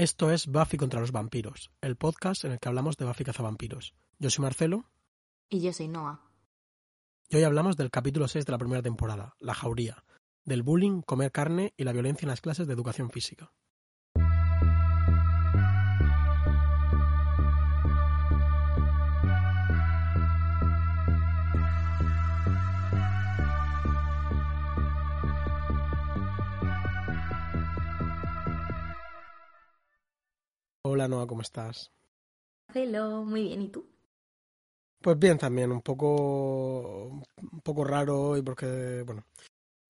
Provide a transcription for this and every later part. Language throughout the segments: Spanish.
Esto es Buffy contra los vampiros, el podcast en el que hablamos de Buffy cazavampiros. Yo soy Marcelo. Y yo soy Noah. Y hoy hablamos del capítulo 6 de la primera temporada, La Jauría, del bullying, comer carne y la violencia en las clases de educación física. Hola Noah, ¿cómo estás? Hello, muy bien, ¿y tú? Pues bien también, un poco un poco raro hoy porque, bueno,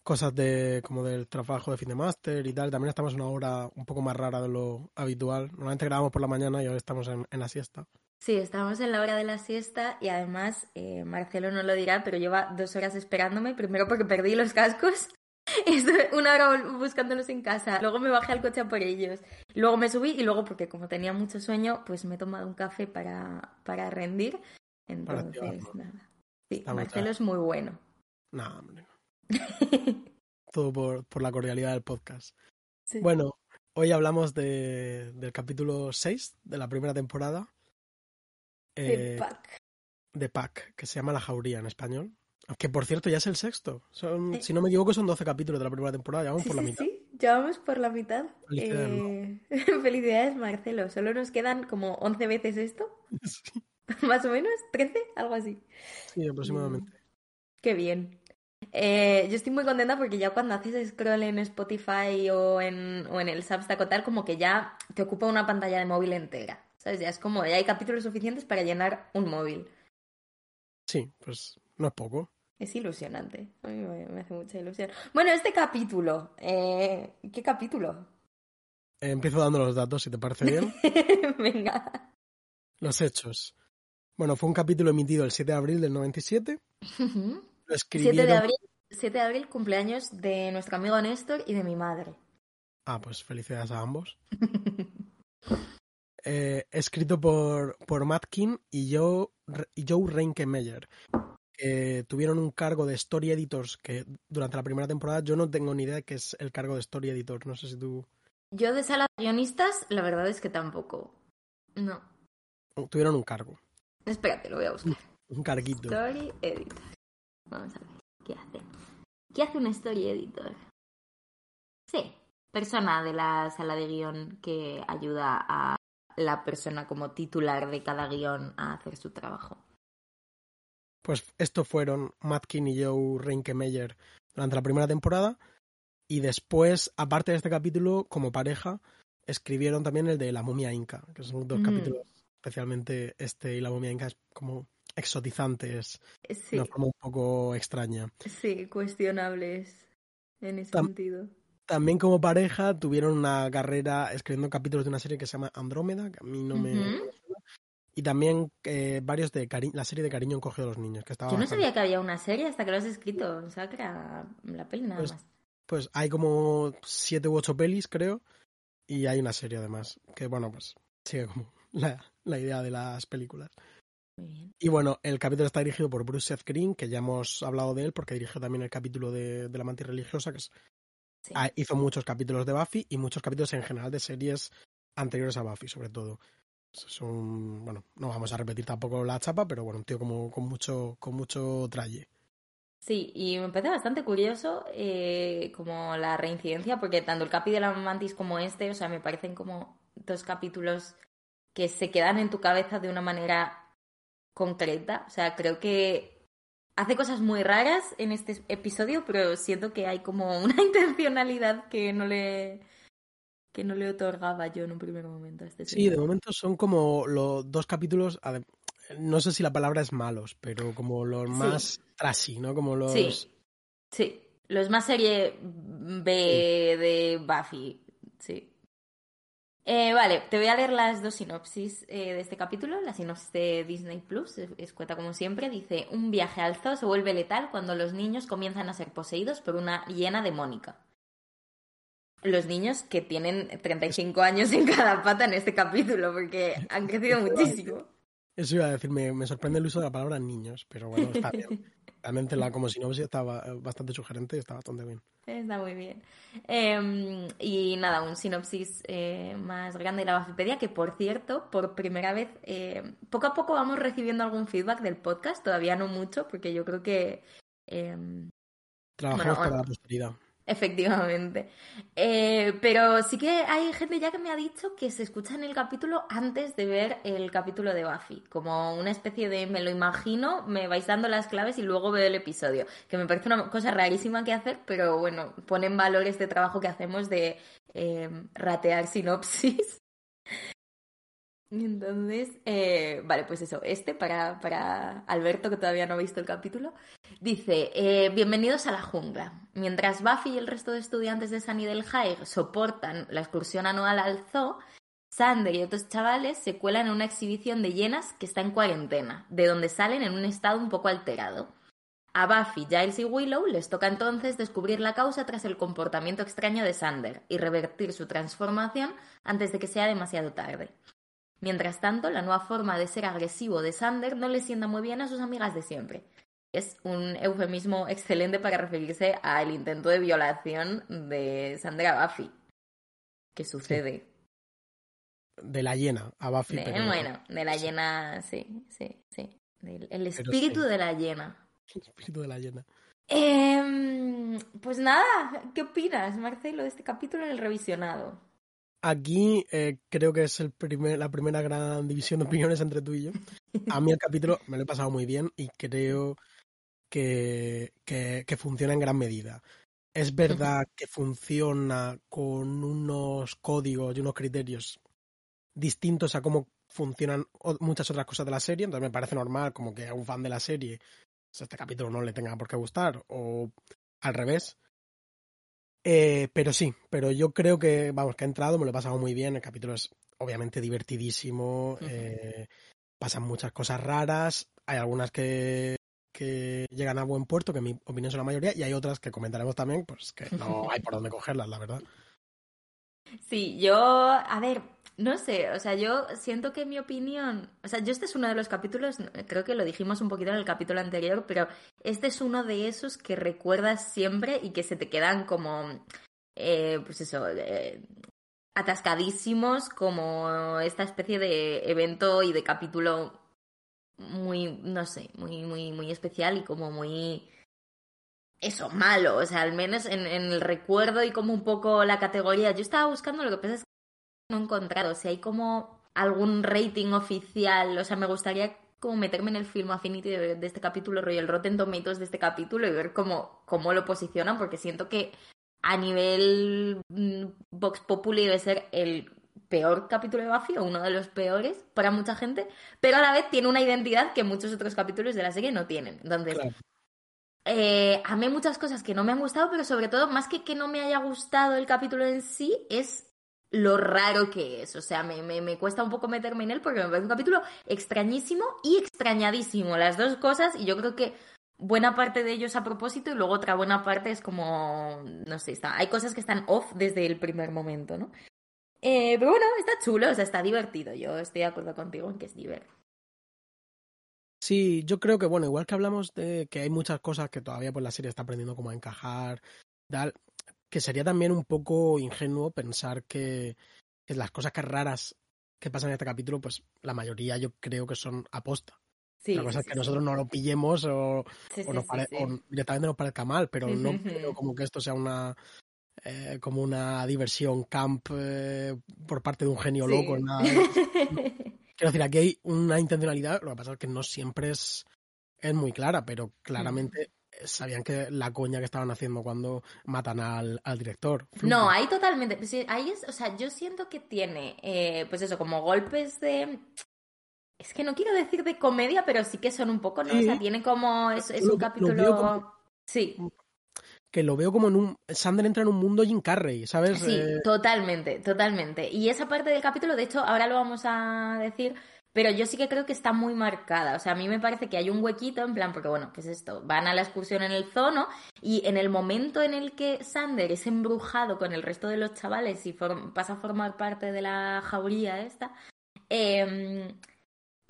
cosas de como del trabajo de fin de máster y tal. También estamos en una hora un poco más rara de lo habitual. Normalmente grabamos por la mañana y ahora estamos en, en la siesta. Sí, estamos en la hora de la siesta y además, eh, Marcelo no lo dirá, pero lleva dos horas esperándome, primero porque perdí los cascos Estuve una hora buscándolos en casa. Luego me bajé al coche a por ellos. Luego me subí y luego, porque como tenía mucho sueño, pues me he tomado un café para, para rendir. Entonces, nada. Sí, Marcelo es muy bueno. No, hombre. Todo por, por, la cordialidad del podcast. Sí. Bueno, hoy hablamos de, del capítulo 6 de la primera temporada. De eh, Pack. De Pack, que se llama La Jauría en español. Que por cierto ya es el sexto. Son, Si no me equivoco son 12 capítulos de la primera temporada, ya vamos sí, por la sí, mitad. Sí, ya vamos por la mitad. Felicidades, eh... Felicidades, Marcelo. Solo nos quedan como 11 veces esto. Sí, Más o menos, 13, algo así. sí aproximadamente. Qué bien. Eh, yo estoy muy contenta porque ya cuando haces scroll en Spotify o en, o en el Substack o tal, como que ya te ocupa una pantalla de móvil entera. ¿Sabes? Ya es como, ya hay capítulos suficientes para llenar un móvil. Sí, pues no es poco. Es ilusionante. A mí me, hace mucha ilusión. Bueno, este capítulo. Eh, ¿Qué capítulo? Eh, empiezo dando los datos, si te parece bien. Venga. Los hechos. Bueno, fue un capítulo emitido el 7 de abril del 97. Uh -huh. Lo escribieron... 7 de abril, 7 de abril, cumpleaños de nuestro amigo Néstor y de mi madre. Ah, pues felicidades a ambos. eh, escrito por, por Matt King y Joe, y Joe Reinkemeyer. Que tuvieron un cargo de story editors que durante la primera temporada yo no tengo ni idea de qué es el cargo de story editor. No sé si tú. Yo de sala de guionistas, la verdad es que tampoco. No. Tuvieron un cargo. Espérate, lo voy a buscar. Un carguito. Story editor. Vamos a ver. ¿Qué hace? ¿Qué hace un story editor? Sí. Persona de la sala de guion que ayuda a la persona como titular de cada guion a hacer su trabajo. Pues estos fueron Matkin y Joe Reinkemeyer durante la primera temporada. Y después, aparte de este capítulo, como pareja, escribieron también el de La momia inca, que son dos mm. capítulos, especialmente este y La momia inca, es como exotizantes, sí. de una forma un poco extraña. Sí, cuestionables en ese Tam sentido. También como pareja tuvieron una carrera escribiendo capítulos de una serie que se llama Andrómeda, que a mí no me... Uh -huh. Y también eh, varios de la serie de Cariño encogido a los niños. Que estaba Yo no bastante... sabía que había una serie hasta que lo has escrito. O sea, que era la peli nada pues, más. Pues hay como siete u ocho pelis, creo. Y hay una serie además. Que bueno, pues sigue como la, la idea de las películas. Muy bien. Y bueno, el capítulo está dirigido por Bruce Seth Green, que ya hemos hablado de él porque dirigió también el capítulo de, de La mantis religiosa, que es, Sí. ah, hizo muchos capítulos de Buffy y muchos capítulos en general de series anteriores a Buffy, sobre todo. Son, bueno, no vamos a repetir tampoco la chapa, pero bueno, un tío como con mucho, con mucho tralle. Sí, y me parece bastante curioso eh, como la reincidencia, porque tanto el capi de la mantis como este, o sea, me parecen como dos capítulos que se quedan en tu cabeza de una manera concreta. O sea, creo que hace cosas muy raras en este episodio, pero siento que hay como una intencionalidad que no le que no le otorgaba yo en un primer momento a este Sí, de momento son como los dos capítulos, no sé si la palabra es malos, pero como los más Sí. trashy, ¿no? Como los... Sí, sí. Los más serie B de Buffy, sí. Eh, vale, te voy a leer las dos sinopsis eh, de este capítulo. La sinopsis de Disney Plus, es- como siempre, dice: Un viaje al zoo se vuelve letal cuando los niños comienzan a ser poseídos por una hiena demónica. Los niños que tienen 35 años en cada pata en este capítulo, porque han crecido muchísimo. Eso iba a decir, me, me, sorprende el uso de la palabra niños, pero bueno, está bien. Realmente la como sinopsis estaba bastante sugerente y está bastante bien. Está muy bien. Eh, y nada, un sinopsis eh, más grande de la Bafipedia, que por cierto, por primera vez, eh, poco a poco vamos recibiendo algún feedback del podcast, todavía no mucho, porque yo creo que... Em, Trabajamos para la posteridad. Efectivamente. Eh, pero sí que hay gente ya que me ha dicho que se escucha en el capítulo antes de ver el capítulo de Buffy. Como una especie de me lo imagino, me vais dando las claves y luego veo el episodio. Que me parece una cosa rarísima que hacer, pero bueno, ponen valores de trabajo que hacemos de eh, ratear sinopsis entonces, eh, vale, pues eso, este para, para, Alberto, que todavía no ha visto el capítulo, dice, eh, bienvenidos a la jungla. Mientras Buffy y el resto de estudiantes de Sunnydale High soportan la excursión anual al zoo, Sander y otros chavales se cuelan en una exhibición de hienas que está en cuarentena, de donde salen en un estado un poco alterado. A Buffy, Giles y Willow les toca entonces descubrir la causa tras el comportamiento extraño de Sander y revertir su transformación antes de que sea demasiado tarde. Mientras tanto, la nueva forma de ser agresivo de Sander no le sienta muy bien a sus amigas de siempre. Es un eufemismo excelente para referirse al intento de violación de Sander a Buffy. Que sucede. De la llena a Buffy. Bueno, de la llena, sí, sí, sí. El, espíritu de la llena. El espíritu de la llena. Em, pues nada, ¿qué opinas, Marcelo, de este capítulo en el revisionado? Aquí eh, creo que es el primer, la primera gran división de opiniones entre tú y yo. A mí el capítulo me lo he pasado muy bien y creo que, que, que funciona en gran medida. Es verdad que funciona con unos códigos y unos criterios distintos a cómo funcionan muchas otras cosas de la serie, entonces me parece normal como que a un fan de la serie este capítulo no le tenga por qué gustar o al revés. Eh, pero sí, pero yo creo que, vamos, que ha entrado, me lo he pasado muy bien. El capítulo es obviamente divertidísimo. eh, pasan muchas cosas raras. Hay algunas que, que llegan a buen puerto, que en mi opinión son la mayoría, y hay otras que comentaremos también, pues que no hay por dónde cogerlas, la verdad. Sí, yo, a ver, no sé, o sea, yo siento que mi opinión, o sea, yo este es uno de los capítulos, creo que lo dijimos un poquito en el capítulo anterior, pero este es uno de esos que recuerdas siempre y que se te quedan como, eh, pues eso, eh, atascadísimos como esta especie de evento y de capítulo muy, no sé, muy, muy, muy especial y como muy eso, malo, o sea, al menos en, el recuerdo y como un poco la categoría. Yo estaba buscando, lo que pasa no he encontrado, si hay como algún rating oficial, o sea, me gustaría como meterme en el film Affinity de, de este capítulo, rollo el Rotten Tomatoes de este capítulo y ver cómo, cómo lo posicionan, porque siento que a nivel mm, Vox Populi debe ser el peor capítulo de Buffy o uno de los peores para mucha gente, pero a la vez tiene una identidad que muchos otros capítulos de la serie no tienen. Entonces, claro. Eh, amé muchas cosas que no me han gustado, pero sobre todo, más que que no me haya gustado el capítulo en sí, es lo raro que es. O sea, me, me, me, cuesta un poco meterme en él porque me parece un capítulo extrañísimo y extrañadísimo. Las dos cosas, y yo creo que buena parte de ello es a propósito y luego otra buena parte es como, no sé, está, hay cosas que están off desde el primer momento, ¿no? Eh, pero bueno, está chulo, o sea, está divertido. Yo estoy de acuerdo contigo en que es divertido. Sí, yo creo que, bueno, igual que hablamos de que hay muchas cosas que todavía pues la serie está aprendiendo cómo a encajar, tal, que sería también un poco ingenuo pensar que, que las cosas que raras que pasan en este capítulo, pues la mayoría yo creo que son aposta. Sí, la cosa sí, es que nosotros no lo pillemos o, sí, o, nos pare, o directamente nos parezca mal, pero no creo como que esto sea una eh, como una diversión camp eh, por parte de un genio loco. Nada. Quiero decir, aquí hay una intencionalidad, lo que pasa es que no siempre es, es muy clara, pero claramente mm. Sabían que la coña que estaban haciendo cuando matan al, al director. No, ahí totalmente. Sí, ahí es, o sea, yo siento que tiene, eh, pues eso, como golpes de. Es que no quiero decir de comedia, pero sí que son un poco, ¿no? Sí. O sea, tiene como. Es, es lo, un capítulo. Como, sí. Que lo veo como en un. Sander entra en un mundo Jim Carrey, ¿sabes? Sí, eh... totalmente, totalmente. Y esa parte del capítulo, de hecho, ahora lo vamos a decir. Pero yo sí que creo que está muy marcada. O sea, a mí me parece que hay un huequito, en plan, porque bueno, pues esto, van a la excursión en el zoo, ¿no? Y en el momento en el que Sander es embrujado con el resto de los chavales y pasa a formar parte de la jauría esta, eh,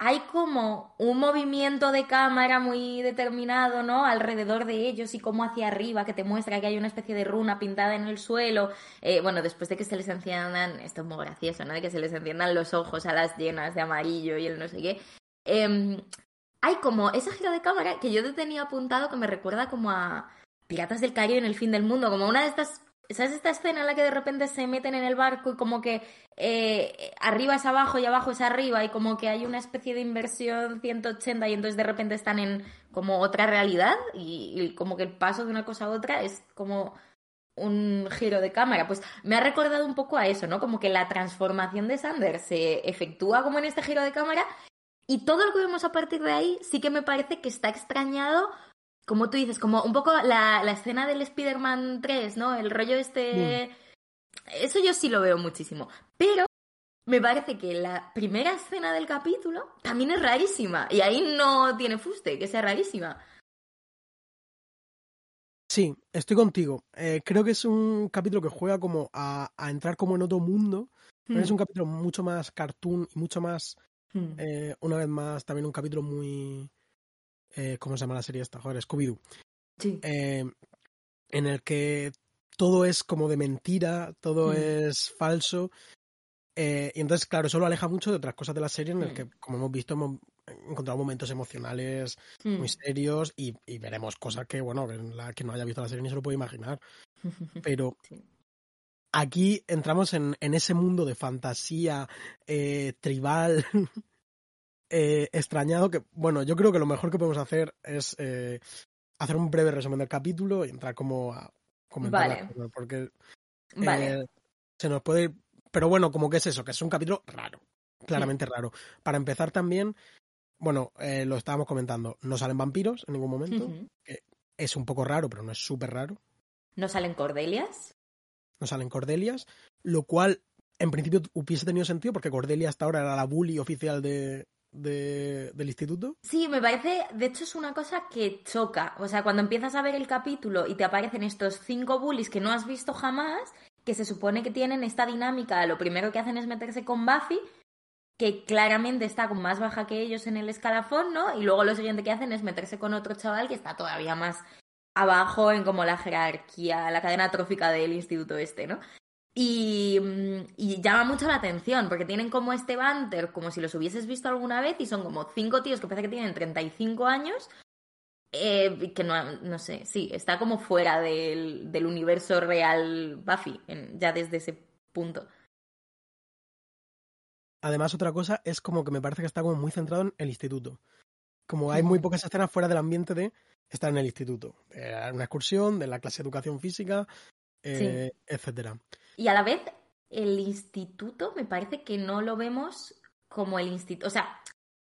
hay como un movimiento de cámara muy determinado, ¿no? Alrededor de ellos y como hacia arriba, que te muestra que hay una especie de runa pintada en el suelo. Eh, bueno, después de que se les enciendan, esto es muy gracioso, ¿no? De que se les enciendan los ojos a las llenas de amarillo y el no sé qué. Em, hay como esa gira de cámara que yo te tenía apuntado que me recuerda como a Piratas del Caribe en el fin del mundo, como una de estas ¿Sabes esta escena en la que de repente se meten en el barco y como que eh, arriba es abajo y abajo es arriba y como que hay una especie de inversión 180 y entonces de repente están en como otra realidad y, como que el paso de una cosa a otra es como un giro de cámara. Pues me ha recordado un poco a eso, ¿no? Como que la transformación de Sander se efectúa como en este giro de cámara y todo lo que vemos a partir de ahí sí que me parece que está extrañado como tú dices, como un poco la, escena del Spider-Man 3, ¿no? El rollo este... Eso yo sí lo veo muchísimo. Pero me parece que la primera escena del capítulo también es rarísima. Y ahí no tiene fuste, que sea rarísima. Sí, estoy contigo. Eh, creo que es un capítulo que juega como a, entrar como en otro mundo. Es hmm. un capítulo mucho más cartoon y mucho más, hmm. eh, una vez más, también un capítulo muy, eh, ¿cómo se llama la serie esta? Joder, Scooby-Doo. Sí. Eh, en el que todo es como de mentira, todo mm. es falso. Eh, y entonces, claro, eso lo aleja mucho de otras cosas de la serie en el mm. que, como hemos visto, hemos encontrado momentos emocionales muy mm. serios y, veremos cosas que, bueno, la que no haya visto la serie ni se lo puede imaginar. Pero aquí entramos en, en, ese mundo de fantasía tribal eh, extrañado que, bueno, yo creo que lo mejor que podemos hacer es eh, hacer un breve resumen del capítulo y entrar como a comentar vale. porque eh, se nos puede Pero bueno, como que es eso, que es un capítulo raro, claramente raro. Para empezar también, bueno, lo estábamos comentando, no salen vampiros en ningún momento, que es un poco raro, pero no es súper raro. ¿No salen cordelias? No salen cordelias, lo cual en principio hubiese tenido sentido porque Cordelia hasta ahora era la bully oficial de, del instituto? Sí, me parece, de hecho es una cosa que choca. O sea, cuando empiezas a ver el capítulo y te aparecen estos cinco bullies que no has visto jamás, que se supone que tienen esta dinámica, lo primero que hacen es meterse con Buffy, que claramente está con más baja que ellos en el escalafón, ¿no? Y luego lo siguiente que hacen es meterse con otro chaval que está todavía más abajo en como la jerarquía, la cadena trófica del instituto este, ¿no? Mm, y, llama mucho la atención, porque tienen como este banter, como si los hubieses visto alguna vez, y son como cinco tíos que parece que tienen 35 años, eh, que no, no sé, sí, está como fuera del, del universo real Buffy, ya desde ese punto. Además, otra cosa es como que me parece que está como muy centrado en el instituto. Como hay muy pocas escenas fuera del ambiente de estar en el instituto. De una excursión, de la clase de educación física, eh, etcétera. Y a la vez, el instituto me parece que no lo vemos como el instituto. O sea,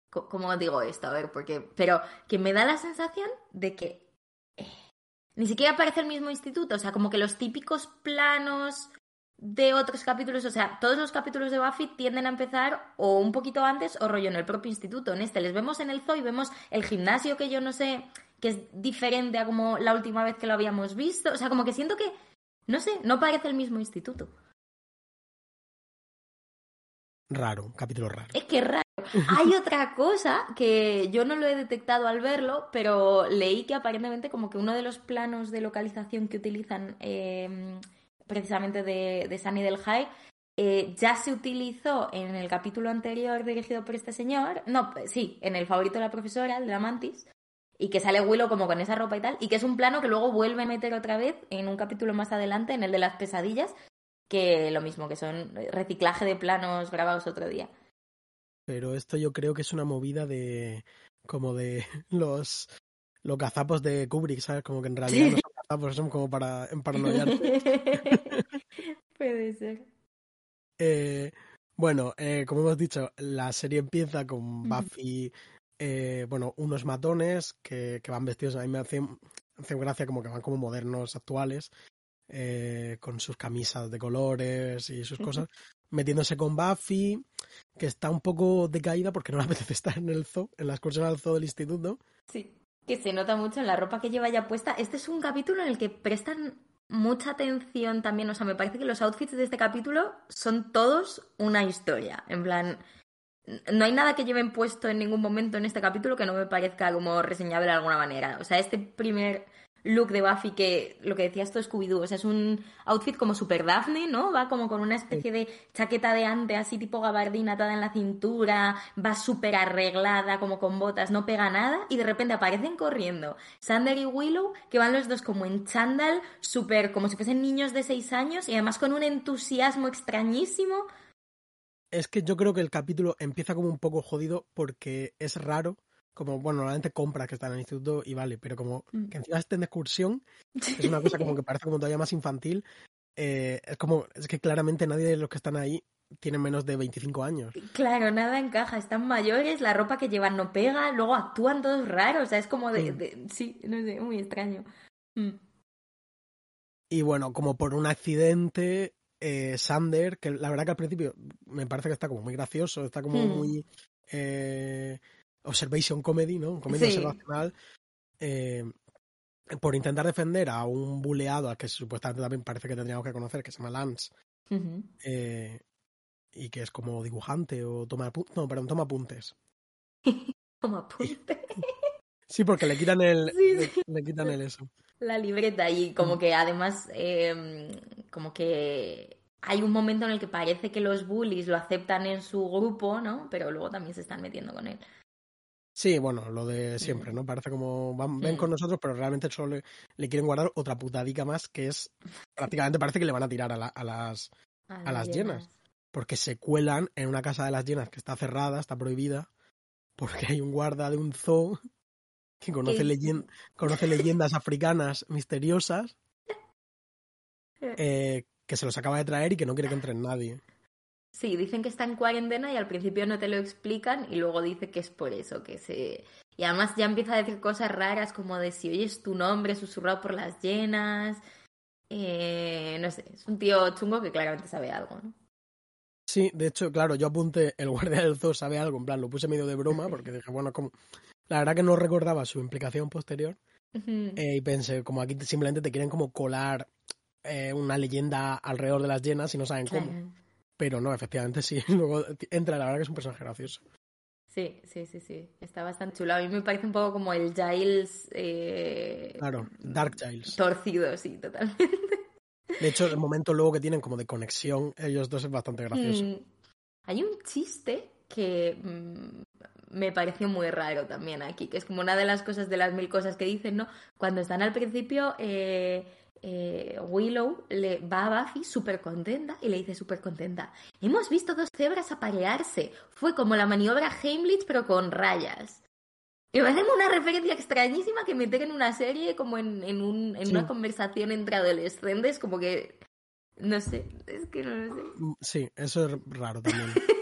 ¿cómo digo esto? A ver, porque. Pero que me da la sensación de que. Eh, ni siquiera parece el mismo instituto. O sea, como que los típicos planos de otros capítulos, o sea, todos los capítulos de Buffy tienden a empezar o un poquito antes o rollo en el propio instituto. En este les vemos en el zoo y vemos el gimnasio que yo no sé, que es diferente a como la última vez que lo habíamos visto. O sea, como que siento que no sé, no parece el mismo instituto. Raro, capítulo raro. Es que raro. Hay otra cosa que yo no lo he detectado al verlo, pero leí que aparentemente como que uno de los planos de localización que utilizan em, precisamente de, de Sunny del High eh, ya se utilizó en el capítulo anterior dirigido por este señor, no, sí, en el favorito de la profesora, el de la Mantis, y que sale Willow como con esa ropa y tal, y que es un plano que luego vuelve a meter otra vez en un capítulo más adelante, en el de las pesadillas, que lo mismo, que son reciclaje de planos grabados otro día. Pero esto yo creo que es una movida de como de los los gazapos de Kubrick, ¿sabes? Como que en realidad no son gazapos, son como para paranoiarte. Puede ser. Eh, bueno, eh, como hemos dicho, la serie empieza con Buffy eh, bueno, unos matones que, van vestidos, a mí me hace, gracia como que van como modernos actuales, eh, con sus camisas de colores y sus cosas, metiéndose con Buffy, que está un poco decaída porque no le apetece estar en el zoo, en la excursión al zoo del instituto. Sí, que se nota mucho en la ropa que lleva ya puesta. Este es un capítulo en el que prestan mucha atención también, o sea, me parece que los outfits de este capítulo son todos una historia, en plan no hay nada que lleven puesto en ningún momento en este capítulo que no me parezca como reseñable de alguna manera. O sea, este primer look de Buffy que lo que decías esto Scooby-Doo, o sea, es un outfit como super Daphne, ¿no? Va como con una especie de chaqueta de ante así tipo gabardina atada en la cintura, va súper arreglada, como con botas, no pega nada y de repente aparecen corriendo Sander y Willow que van los dos como en chándal, súper como si fuesen niños de seis años y además con un entusiasmo extrañísimo. Es que yo creo que el capítulo empieza como un poco jodido porque es raro como, bueno, normalmente compras que están en el instituto y vale, pero como Mm. que encima estén de excursión, es una cosa como que parece como todavía más infantil. eh, es como, es que claramente nadie de los que están ahí tiene menos de 25 años. Claro, nada encaja, están mayores, la ropa que llevan no pega, luego actúan todos raros, o sea, es como de, Mm. de- sí, no sé, muy extraño. Mm. Y bueno, como por un accidente, eh, Sander, que la verdad que al principio me parece que está como muy gracioso, está como Hmm. muy eh, observation comedy, ¿no? Comedia Sí. observacional. eh, por intentar defender a un buleado al que supuestamente también parece que tendríamos que conocer, que se llama Lance, eh, y que es como dibujante o toma no, perdón, toma apuntes. Como apunte. Sí, porque le quitan el, Sí, le, sí. le quitan el eso. La libreta y como Mm. que además eh, como que hay un momento en el que parece que los bullies lo aceptan en su grupo, ¿no? Pero luego también se están metiendo con él. Sí, bueno, lo de siempre, ¿no? Parece como van, ven Mm. con nosotros, pero realmente solo le, le quieren guardar otra putadica más, que es prácticamente parece que le van a tirar a, la- a las a las llenas. porque se cuelan en una casa de las llenas que está cerrada, está prohibida, porque hay un guarda de un zoo que conoce, leyendas africanas misteriosas eh, que se los acaba de traer y que no quiere que entre nadie. Sí, dicen que está en cuarentena y al principio no te lo explican y luego dice que es por eso, que se... Y además ya empieza a decir cosas raras como de si oyes tu nombre susurrado por las llenas. Eh, no sé, es un tío chungo que claramente sabe algo, ¿no? Sí, de hecho, claro, yo apunté el guardia del zoo sabe algo, en plan, lo puse medio de broma porque dije, bueno, como la verdad que no recordaba su implicación posterior eh, y pensé, como aquí simplemente te quieren como colar eh, una leyenda alrededor de las llenas y no saben cómo. Pero no, efectivamente sí. Luego entra, la verdad que es un personaje gracioso. Sí, sí, sí, sí. Está bastante chulo. A mí me parece un poco como el Giles eh, Claro, Dark Giles. torcido, sí, totalmente. De hecho, el momento luego que tienen como de conexión, ellos dos es bastante gracioso. Mm, Hay un chiste que mm, me pareció muy raro también aquí, que es como una de las cosas de las mil cosas que dicen, ¿no? Cuando están al principio, eh, eh, Willow le va a Buffy súper contenta y le dice súper contenta. Hemos visto dos cebras aparearse. Fue como la maniobra Heimlich, pero con rayas. Y me una referencia extrañísima que meter en una serie, como en, en, un, en Sí. una conversación entre adolescentes, como que. No sé, es que no lo sé. Sí, eso es raro también.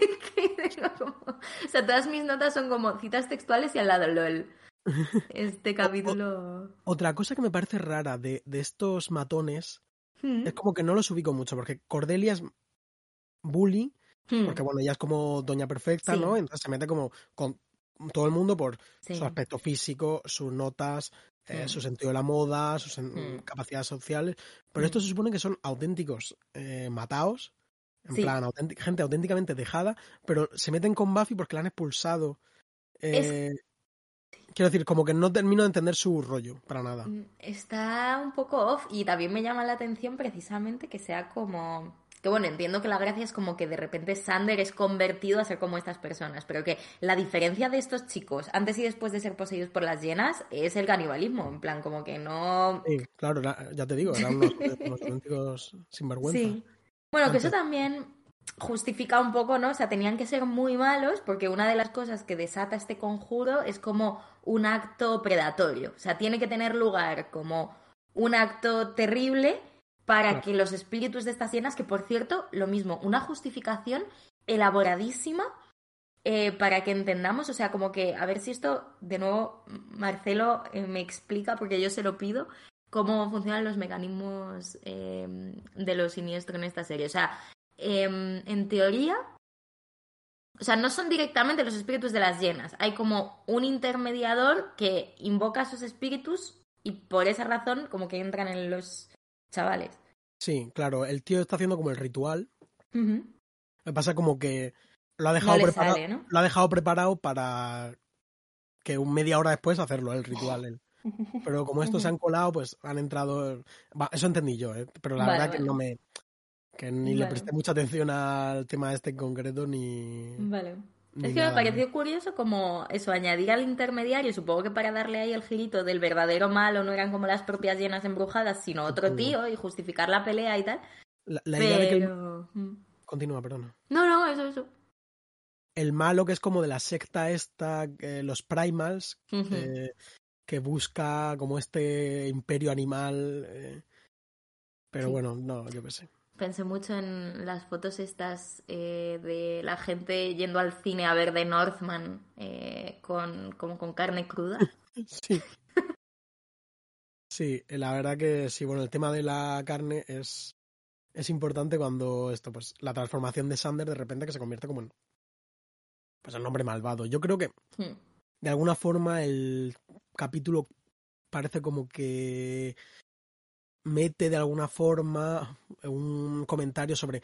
que tengo como- O sea, todas mis notas son como citas textuales y al lado LOL. Este capítulo. Otra cosa que me parece rara de, de estos matones Hmm. es como que no los ubico mucho, porque Cordelia es bully, Hmm. porque bueno, ella es como doña perfecta, Sí. ¿no? Entonces se mete como con todo el mundo por Sí. su aspecto físico, sus notas, eh, Mm. su sentido de la moda, sus Mm. capacidades sociales. Pero Mm. estos se supone que son auténticos eh, mataos, en Sí. plan, gente auténticamente dejada, pero se meten con Buffy porque la han expulsado. Eh, Quiero decir, como que no termino de entender su rollo, para nada. Mm, Está un poco off y también me llama la atención precisamente que sea como... Que bueno, entiendo que la gracia es como que de repente Sander es convertido a ser como estas personas, pero que la diferencia de estos chicos antes y después de ser poseídos por las llenas es el canibalismo, en plan como que no... Sí, claro, ya te digo, eran unos, unos auténticos sinvergüenza. Sí. Bueno, que eso también justifica un poco, ¿no? O sea, tenían que ser muy malos porque una de las cosas que desata este conjuro es como un acto predatorio. O sea, tiene que tener lugar como un acto terrible para Claro. que los espíritus de estas llenas, que por cierto, lo mismo, una justificación elaboradísima eh, para que entendamos, o sea, como que, a ver si esto, de nuevo, Marcelo eh, me explica, porque yo se lo pido, cómo funcionan los mecanismos eh, de lo siniestro en esta serie. O sea, em, en teoría, o sea, no son directamente los espíritus de las llenas. Hay como un intermediador que invoca a esos espíritus y por esa razón como que entran en los chavales. Sí, claro, el tío está haciendo como el ritual. Me pasa como que lo ha dejado le preparado. sale, ¿no? Lo ha dejado preparado para que un media hora después hacerlo el ritual. él. Pero como estos se han colado, pues han entrado. Eso entendí yo, ¿eh? pero la Vale, verdad que no me. Que ni le Vale. presté mucha atención al tema este en concreto, ni. Vale. ni Es que me nada, pareció curioso como eso, añadir al intermediario, supongo que para darle ahí el girito del verdadero malo no eran como las propias llenas embrujadas, sino otro tío y justificar la pelea y tal. La, la idea de que. el- mm. Continúa, perdona. No, no, eso, eso. El malo que es como de la secta esta, eh, los primals, eh, que busca como este imperio animal. eh, Pero Sí. bueno, no, yo qué sé. Pensé mucho en las fotos estas eh, de la gente yendo al cine a ver The Northman eh, con, como con carne cruda. Sí. Sí, la verdad que sí, bueno, el tema de la carne es, es importante cuando esto, pues, la transformación de Sander de repente que se convierte como en pues el hombre malvado. Yo creo que Hmm. de alguna forma el capítulo parece como que mete de alguna forma un comentario sobre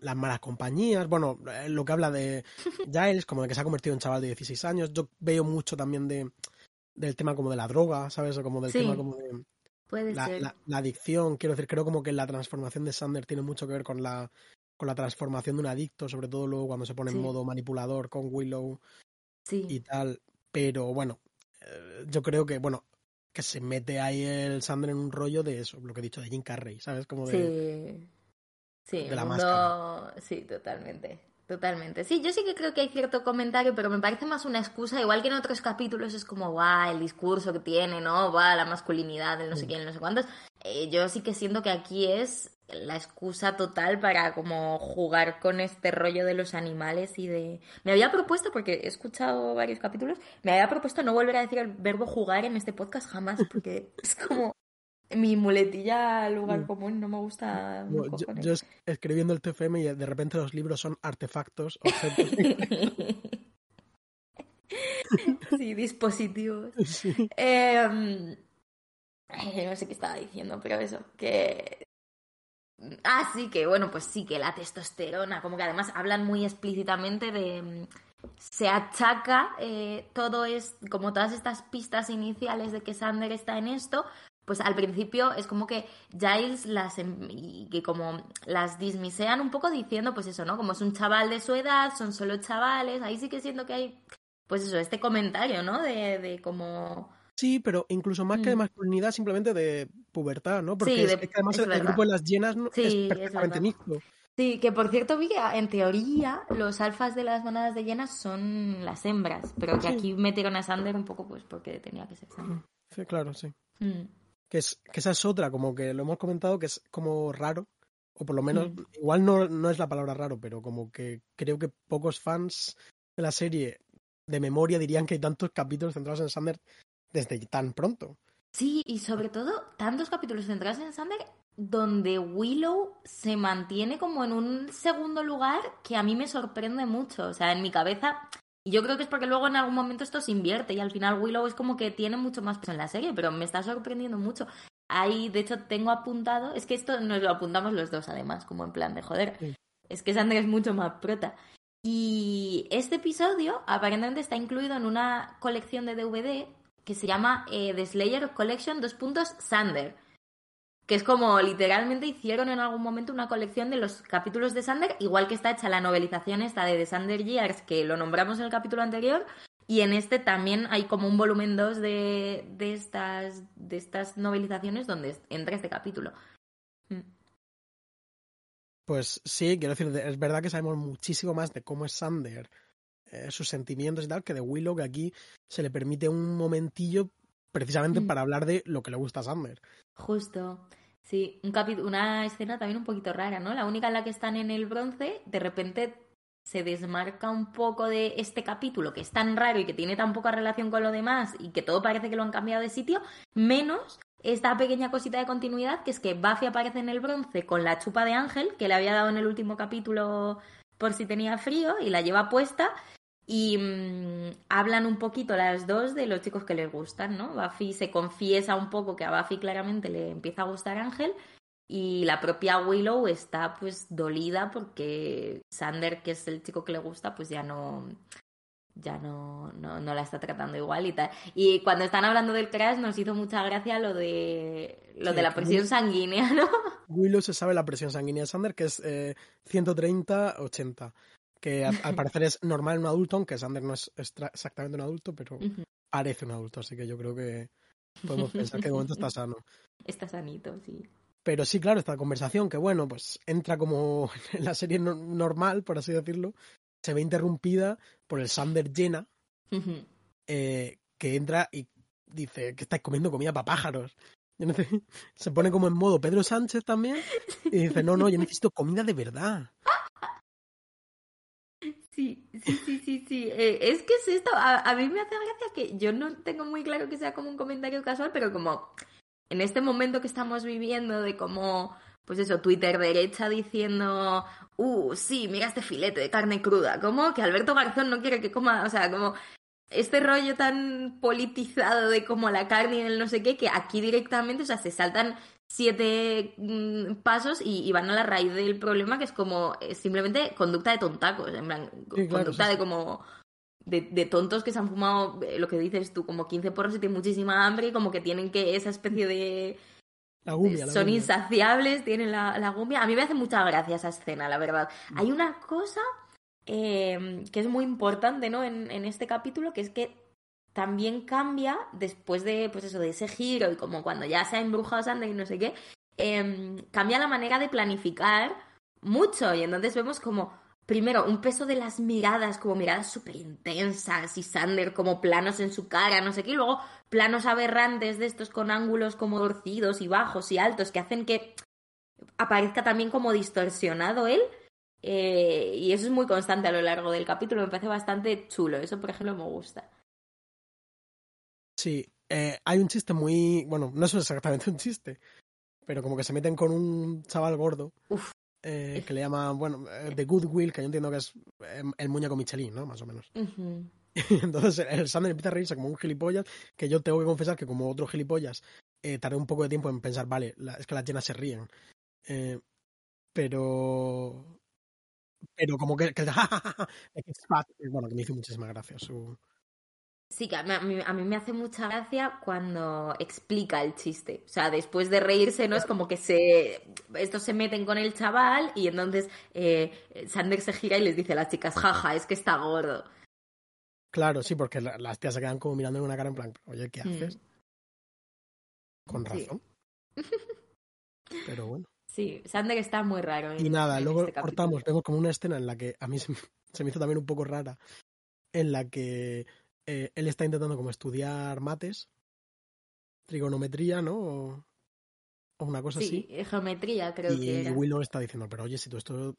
las malas compañías, bueno, eh, lo que habla de Giles, como de que se ha convertido en chaval de 16 años, yo veo mucho también de del tema como de la droga, ¿sabes? O como del Sí. tema como de Puede la, ser. la- la adicción, quiero decir, creo como que la transformación de Sander tiene mucho que ver con la con la transformación de un adicto, sobre todo luego cuando se pone Sí. en modo manipulador con Willow Sí. y tal. Pero bueno, yo creo que, bueno, que se mete ahí el Sander en un rollo de eso, lo que he dicho, de Jim Carrey, ¿sabes? Como de... Sí. Sí, de la mundo... Sí, totalmente. Totalmente. Sí, yo sí que creo que hay cierto comentario, pero me parece más una excusa, igual que en otros capítulos es como, va, el discurso que tiene, ¿no? Va, la masculinidad, el no sé quién, el no sé cuántos. Eh, yo sí que siento que aquí es la excusa total para como jugar con este rollo de los animales y de... Me había propuesto, porque he escuchado varios capítulos, me había propuesto no volver a decir el verbo jugar en este podcast jamás, porque es como mi muletilla al lugar Mm. común, no me gusta Yo, escribiendo el TFM y de repente los libros son artefactos, objetos. sí, dispositivos. Sí. Eh, ay, no sé qué estaba diciendo, pero eso, que... Ah, sí, que bueno, pues sí, que la testosterona, como que además hablan muy explícitamente de... mm, Se achaca eh, todo es, como todas estas pistas iniciales de que Sander está en esto, pues al principio es como que Giles las em- y que como las dismisean un poco diciendo pues eso, ¿no? Como es un chaval de su edad, son solo chavales, ahí sí que siento que hay pues eso, este comentario, ¿no? De, de como Sí, pero incluso más que de Mm. masculinidad, simplemente de pubertad, ¿no? Porque Sí, es, de- es que además es el, grupo de las llenas no- Sí, es perfectamente mixto. Sí, que por cierto vi que en teoría los alfas de las manadas de llenas son las hembras, pero que Sí. aquí metieron a Sander un poco pues porque tenía que ser Sander. Sí, claro, sí. Mm. Que, es, que esa es otra, como que lo hemos comentado, que es como raro, o por lo menos, Mm. igual no, no es la palabra raro, pero como que creo que pocos fans de la serie de memoria dirían que hay tantos capítulos centrados en Sander desde tan pronto. Sí, y sobre todo tantos capítulos centrados en Sander donde Willow se mantiene como en un segundo lugar que a mí me sorprende mucho. O sea, en mi cabeza, y yo creo que es porque luego en algún momento esto se invierte y al final Willow es como que tiene mucho más peso en la serie, pero me está sorprendiendo mucho. Ahí, de hecho, tengo apuntado, es que esto nos lo apuntamos los dos además, como en plan de joder. Sí. Es que Sander es mucho más prota. Y este episodio aparentemente está incluido en una colección de DVD que se llama eh, The Slayer Collection 2. Sander. Que es como literalmente hicieron en algún momento una colección de los capítulos de Sander, igual que está hecha la novelización esta de The Sander Years, que lo nombramos en el capítulo anterior, y en este también hay como un volumen 2 de, de, estas, de estas novelizaciones donde entra este capítulo. Mm. Pues sí, quiero decir, es verdad que sabemos muchísimo más de cómo es Sander, eh, sus sentimientos y tal, que de Willow, que aquí se le permite un momentillo precisamente Mm. para hablar de lo que le gusta a Sander. Justo. Sí, un una escena también un poquito rara, ¿no? La única en la que están en el bronce, de repente se desmarca un poco de este capítulo que es tan raro y que tiene tan poca relación con lo demás y que todo parece que lo han cambiado de sitio, menos esta pequeña cosita de continuidad que es que Buffy aparece en el bronce con la chupa de Ángel que le había dado en el último capítulo por si tenía frío y la lleva puesta y mm, hablan un poquito las dos de los chicos que les gustan, ¿no? Buffy se confiesa un poco que a Buffy claramente le empieza a gustar Ángel Y la propia Willow está pues dolida porque Sander, que es el chico que le gusta, pues ya no ya no, no, no la está tratando igual y tal. Y cuando están hablando del crash nos hizo mucha gracia lo de lo Sí, de la presión sanguínea, ¿no? Willow se sabe la presión sanguínea de Sander, que es eh, 130-80, que a- al parecer es normal en un adulto, aunque Sander no es exactamente un adulto, pero parece un adulto, así que yo creo que podemos pensar que de momento está sano. Está sanito, sí. Pero sí, claro, esta conversación que, bueno, pues entra como en la serie no- normal, por así decirlo, se ve interrumpida por el Sander llena, eh, que entra y dice que estáis comiendo comida para pájaros. Se pone como en modo Pedro Sánchez también y dice, no, no, yo necesito comida de verdad. Sí, sí, sí, sí, sí. Eh, es que es esto, a, a mí me hace gracia que yo no tengo muy claro que sea como un comentario casual, pero como en este momento que estamos viviendo de como, pues eso, Twitter derecha diciendo, uh, sí, mira este filete de carne cruda, como que Alberto Garzón no quiere que coma, o sea, como este rollo tan politizado de como la carne y el no sé qué, que aquí directamente, o sea, se saltan siete mm, pasos y, y van a la raíz del problema, que es como eh, simplemente conducta de tontacos, en plan, Sí, claro, conducta sí, de como... De, de tontos que se han fumado, eh, lo que dices tú, como 15 porros y tienen muchísima hambre y como que tienen que esa especie de... La gumia, la son gumia. insaciables, tienen la, la gumia. A mí me hace mucha gracia esa escena, la verdad. Mm. Hay una cosa eh, que es muy importante, ¿no? En, en este capítulo, que es que también cambia después de, pues eso, de ese giro y como cuando ya se ha embrujado Sander y no sé qué, em, cambia la manera de planificar mucho y entonces vemos como, primero, un peso de las miradas, como miradas súper intensas y Sander como planos en su cara, no sé qué, y luego planos aberrantes de estos con ángulos como torcidos y bajos y altos que hacen que aparezca también como distorsionado él. Eh, y eso es muy constante a lo largo del capítulo, me parece bastante chulo, eso por ejemplo me gusta. Sí, eh, hay un chiste muy. Bueno, no es exactamente un chiste, pero como que se meten con un chaval gordo Uf. eh, que le llaman, bueno, eh, The Goodwill, que yo entiendo que es eh, el muñeco Michelin, ¿no? Más o menos. Entonces el Sander empieza a reírse como un gilipollas, que yo tengo que confesar que como otro gilipollas eh, tardé un poco de tiempo en pensar, vale, la- es que las llenas se ríen. Eh, pero... Pero como que... que bueno, que me hizo muchísima gracia su... Sí, que a mí, a mí- me hace mucha gracia cuando explica el chiste. O sea, después de reírse, ¿no? Es como que se. Estos se meten con el chaval y entonces eh, Sander se gira y les dice a las chicas, jaja, es que está gordo. Claro, sí, porque la- las tías se quedan como mirando en una cara en plan, oye, ¿qué Mm. haces? Con Sí. razón. Pero bueno. Sí, Sander está muy raro. En, Y nada, en luego este capítulo. cortamos, vemos como una escena en la que a mí se me hizo también un poco rara, en la que eh, él está intentando como estudiar mates, trigonometría, ¿no? O, o una cosa Sí, así. geometría creo Y que era. Willow está diciendo, pero oye, si tú esto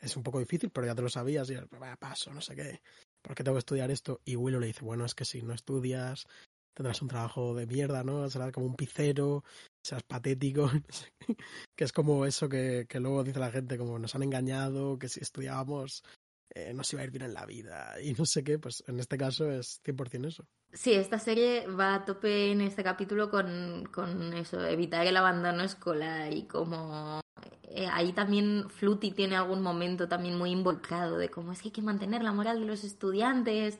es un poco difícil, pero ya te lo sabías, y él, "Va, paso, no sé qué, ¿por qué tengo que estudiar esto? Y Willow le dice, bueno, es que si no estudias, tendrás un trabajo de mierda, ¿no? Serás como un picero, serás patético, que es como eso que, que luego dice la gente, como nos han engañado, que si estudiábamos eh, nos iba a ir bien en la vida, y no sé qué, pues en este caso es 100% eso. Sí, esta serie va a tope en este capítulo con, con eso, evitar el abandono escolar y como eh, ahí también Fluty tiene algún momento también muy involucrado de cómo es que hay que mantener la moral de los estudiantes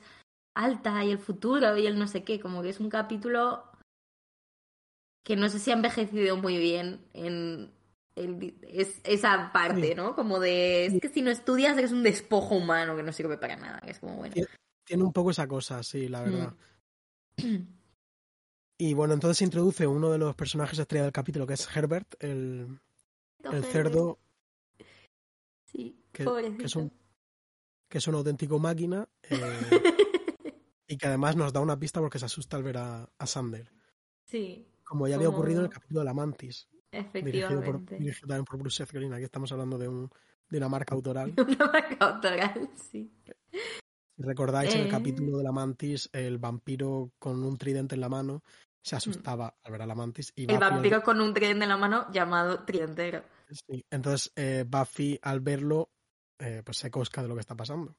alta y el futuro y el no sé qué, como que es un capítulo que no sé si ha envejecido muy bien en el- es, esa parte, Sí. ¿no? Como de, es que si no estudias eres un despojo humano que no sirve para nada, que es como bueno. Tiene un poco esa cosa, sí, la verdad. Mm. Y bueno, entonces se introduce uno de los personajes estrella del capítulo, que es Herbert, el, el cerdo Sí, que, es un que es auténtico máquina eh, y que además nos da una pista porque se asusta al ver a, a Sander. sí, Como ya había ocurrido en el capítulo de la Mantis, dirigido, por, efectivamente. dirigido también por Bruce Green. Aquí estamos hablando de, un, de una marca autoral. Una marca autoral, sí. Si recordáis en el Eh. capítulo de la Mantis, el vampiro con un tridente en la mano se asustaba al ver a la Mantis. Y El Buffy al- vampiro con un tren en la mano llamado Trientero. sí, entonces eh, Buffy al verlo eh, pues se cosca de lo que está pasando.